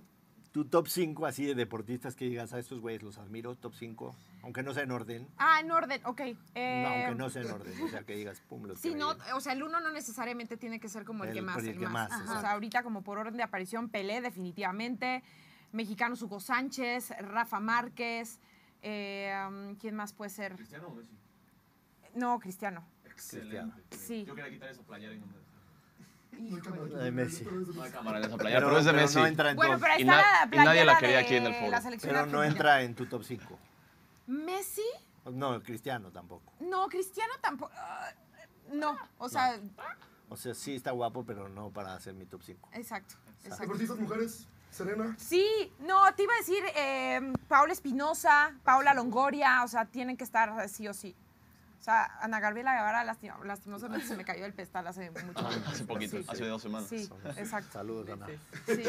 tu top 5 así de deportistas que digas a estos güeyes los admiro, top 5, aunque no sea en orden. Ah, en orden, ok. eh, No, aunque no sea en orden, o sea que digas, pum, los Sí, que no, o sea, el uno no necesariamente tiene que ser como el, El- que más, el el, que más. más. O sea, ahorita como por orden de aparición, Pelé definitivamente, mexicanos Hugo Sánchez, Rafa Márquez, eh, ¿quién más puede ser? ¿Cristiano o Messi? No, Cristiano. Excelente. Sí. Yo quería quitar esa playera y no me La de Messi. No hay cámara en esa playera, pero, es de Messi. no entra en Bueno, top- pero ahí Y está na- la y nadie la quería aquí en el foro. pero no entra en tu top 5. ¿Messi? No, Cristiano tampoco. No, Cristiano tampoco. ah, no, o sea, O sea, sí está guapo, pero no para hacer mi top 5. exacto, exacto. Deportistas mujeres, Serena. Sí, no, te iba a decir eh, Paula Espinosa, Paula Longoria, o sea, tienen que estar sí o sí. O sea, Ana Gabriela Guevara lasti- lastimosamente se me cayó el pestal hace mucho Ah, tiempo. hace poquito, Sí, hace dos semanas. Sí, exacto. Saludos, Ana. Sí.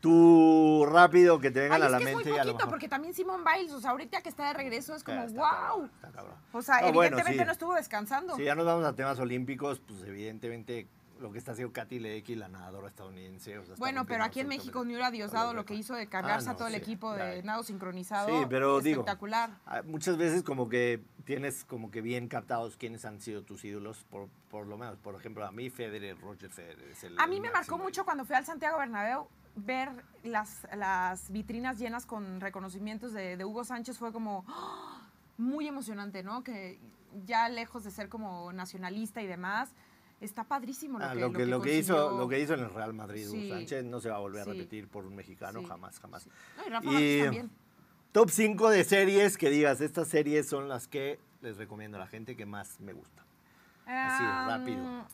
Tú rápido que te vengan Ay, a la es que es muy mente y a lo poquito, mejor. porque también Simón Biles, o sea, ahorita que está de regreso es como, Está wow. cabrón, está cabrón. O sea, No, bueno, evidentemente sí. no estuvo descansando. Si ya nos vamos a temas olímpicos, pues evidentemente lo que está haciendo Katy Ledecky, la nadadora estadounidense. o sea, está Bueno, pero aquí en México no hubiera Dios todos los dado lo que hizo de cargarse Ah, a todo el equipo de nado sincronizado. Sí, pero digo, espectacular. ah, muchas veces como que tienes como que bien captados quiénes han sido tus ídolos, por, por lo menos. Por ejemplo, a mí Federer, Roger Federer es el A mí me marcó mucho cuando fui al Santiago Bernabéu ver las, las vitrinas llenas con reconocimientos de, de Hugo Sánchez fue como ¡ah! muy emocionante, ¿no? Que ya lejos de ser como nacionalista y demás, está padrísimo lo Ah, que, lo, que, lo, que hizo, lo que hizo en el Real Madrid, Sí. Sánchez, no se va a volver a Sí. repetir por un mexicano, Sí. jamás, jamás. No, y Rafa Y- Márquez también. top 5 de series que digas, estas series son las que les recomiendo a la gente que más me gustan. Así, Um, rápido.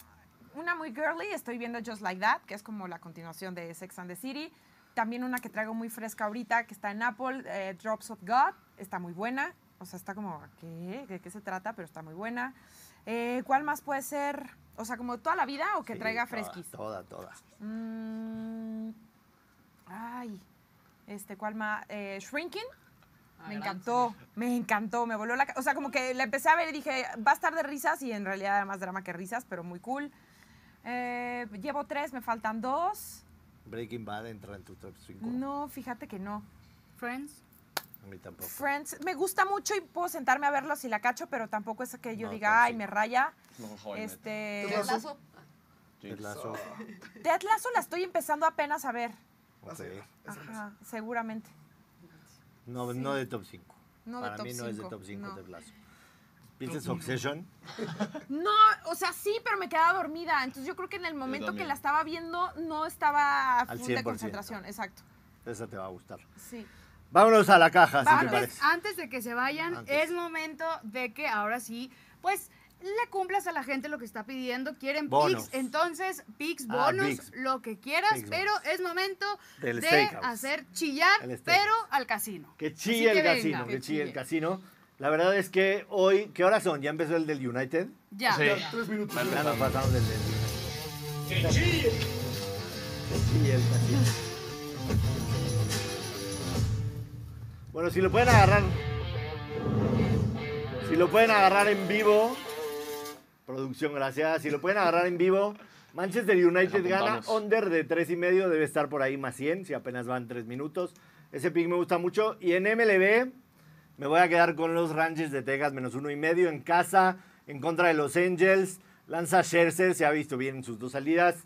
Una muy girly, estoy viendo Just Like That, que es como la continuación de Sex and the City. También una que traigo muy fresca ahorita, que está en Apple, eh, Drops of God, está muy buena. O sea, está como, ¿qué? ¿De qué se trata? Pero está muy buena. Eh, ¿Cuál más puede ser? O sea, como toda la vida o que Sí, traiga toda, fresquis. Toda, toda. Mm, ay, este, ¿cuál más? Eh, Shrinking. Ah, Me encantó, me encantó, me voló la... O sea, como que la empecé a ver y dije, va a estar de risas y en realidad era más drama que risas, pero muy cool. Eh, llevo tres, me faltan dos. Breaking Bad entra en tu top 5. No, fíjate que no. Friends. A mí tampoco. Friends, me gusta mucho y puedo sentarme a verlo si la cacho, pero tampoco es que yo No, diga, ay, me raya. No, Met. Este... Ted Lasso. Ted Lasso. Ted Lasso la estoy empezando apenas a ver. Ok. Ajá, seguramente. No, no de top 5. No de Para top mí no es de cinco, top 5 no. Ted Lasso. ¿Viste Succession? No, o sea, sí, pero me quedaba dormida. Entonces yo creo que en el momento que la estaba viendo no estaba Al full de 100%. concentración. Exacto. Esa te va a gustar. Sí. Vámonos a la caja, si te Antes, parece. antes de que se vayan, Antes. es momento de que ahora sí, pues le cumplas a la gente lo que está pidiendo. Quieren Bonos. pics, entonces pics, Ah, bonos, pics. lo que quieras, pero es momento Del de steakhouse. hacer chillar, pero al casino. Que chille el que casino, venga. que chille el casino. La verdad es que hoy, ¿qué horas son? ¿Ya empezó el del United? Ya. Sí. Tres minutos. Ya nos pasamos del del United. Que chille el casino. Bueno, si lo pueden agarrar. Si lo pueden agarrar en vivo. Producción, gracias. Si lo pueden agarrar en vivo. Manchester United gana under de 3 y medio. Debe estar por ahí más 100, si apenas van 3 minutos. Ese pick me gusta mucho. Y en MLB me voy a quedar con los Rangers de Texas menos uno y medio en casa. En contra de los Angels. Lanza Scherzer, se ha visto bien en sus dos salidas.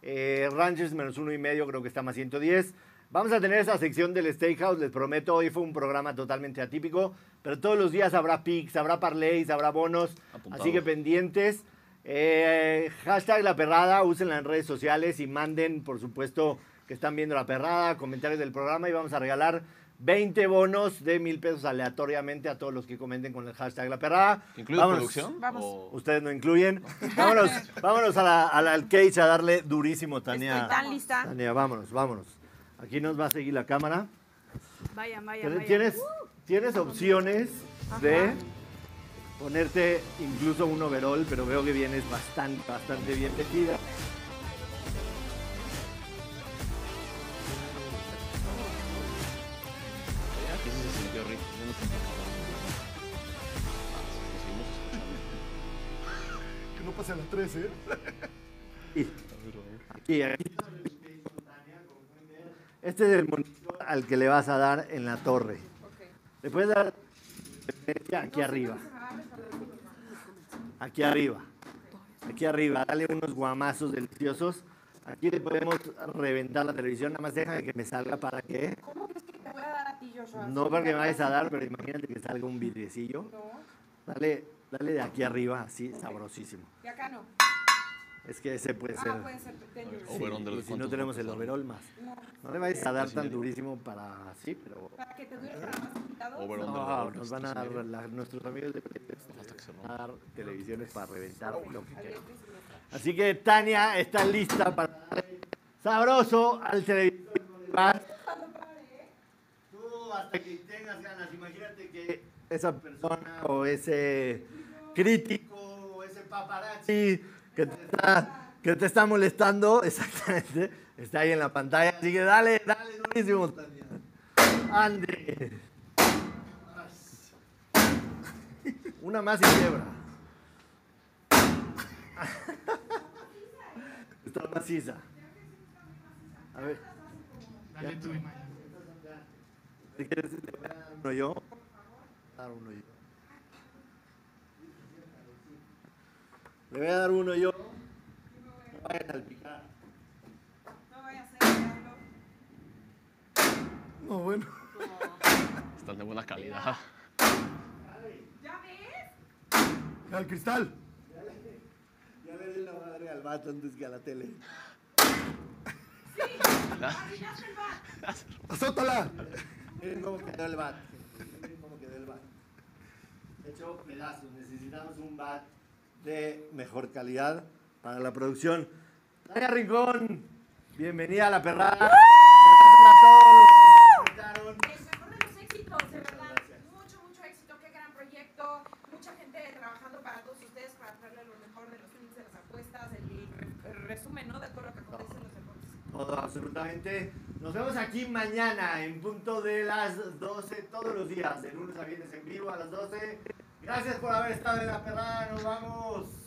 Eh, Rangers menos uno y medio, creo que está más 110. Vamos a tener esa sección del Steakhouse, les prometo, hoy fue un programa totalmente atípico, pero todos los días habrá picks, habrá parlays, habrá bonos, Apuntado. así que pendientes. Eh, hashtag la perrada, úsenla en redes sociales y manden, por supuesto, que están viendo la perrada, comentarios del programa y vamos a regalar 20 bonos de mil pesos aleatoriamente a todos los que comenten con el hashtag la perrada. ¿Incluye Vámonos. producción? Vamos. O- Ustedes no incluyen. Vámonos, vámonos a la, a la- al cage a darle durísimo, Tania. Estoy tan lista. Tania, vámonos, vámonos. Aquí nos va a seguir la cámara. Vayan, Pero vayan. Tienes, tienes opciones de ponerte incluso un overall, pero veo que vienes bastante, bastante bien vestida. Aquí. Ah. Que no pase a la 3, ¿eh? Y aquí. Este es el monitor al que le vas a dar en la torre. Le puedes dar aquí arriba. Aquí arriba. Aquí arriba. Dale unos guamazos deliciosos. Aquí le podemos reventar la televisión. Nada más déjame que me salga para que. ¿Cómo crees que te voy a dar a ti, Joshua? No para que me vayas a dar, pero imagínate que salga un vidriecillo. Dale, dale de aquí arriba, así, sabrosísimo. De acá no. Es que ese puede ser. Ah, puede ser. Sí, si no ¿cuántos tenemos el overall más. No. No le vayas a dar tan durísimo para así, pero. Para que te dure para más invitados. No, nos van a dar, la- nuestros amigos de van a dar televisiones para reventar lo que quieran. Así que Tania está lista para darle sabroso al televisor bar. Tú hasta que tengas ganas, imagínate que esa persona o ese crítico o ese paparazzi que te está, que te está molestando, exactamente, está ahí en la pantalla. Así que dale, dale durísimo, Tania. Ande. Una más y quiebra. Está maciza. A ver, Dale tú, Imaya. si quieres, le voy a dar uno yo. Dar uno yo. Le voy a dar uno yo. No vayan a salpicar. No vaya a ser. No, bueno. Están de buena calidad. ¿Ya ves? Al cristal. Ya le di la madre al vato antes que a la tele. Azótala. Miren cómo quedó el vato. hecho pedazos. Necesitamos un bat de mejor calidad para la producción. Tania Rincón, bienvenida a la perrada. Gracias a todos los que se conectaron. El mejor de los éxitos, de verdad. Mucho, mucho éxito. Qué gran proyecto. Mucha gente trabajando para todos ustedes para traerle lo mejor de los links de las apuestas, el resumen, ¿no? De todo lo que acontece en los deportes. Todo, absolutamente. Nos vemos aquí mañana en punto de las 12, todos los días, de lunes a viernes en vivo a las 12. Gracias por haber estado en la perrada, nos vamos.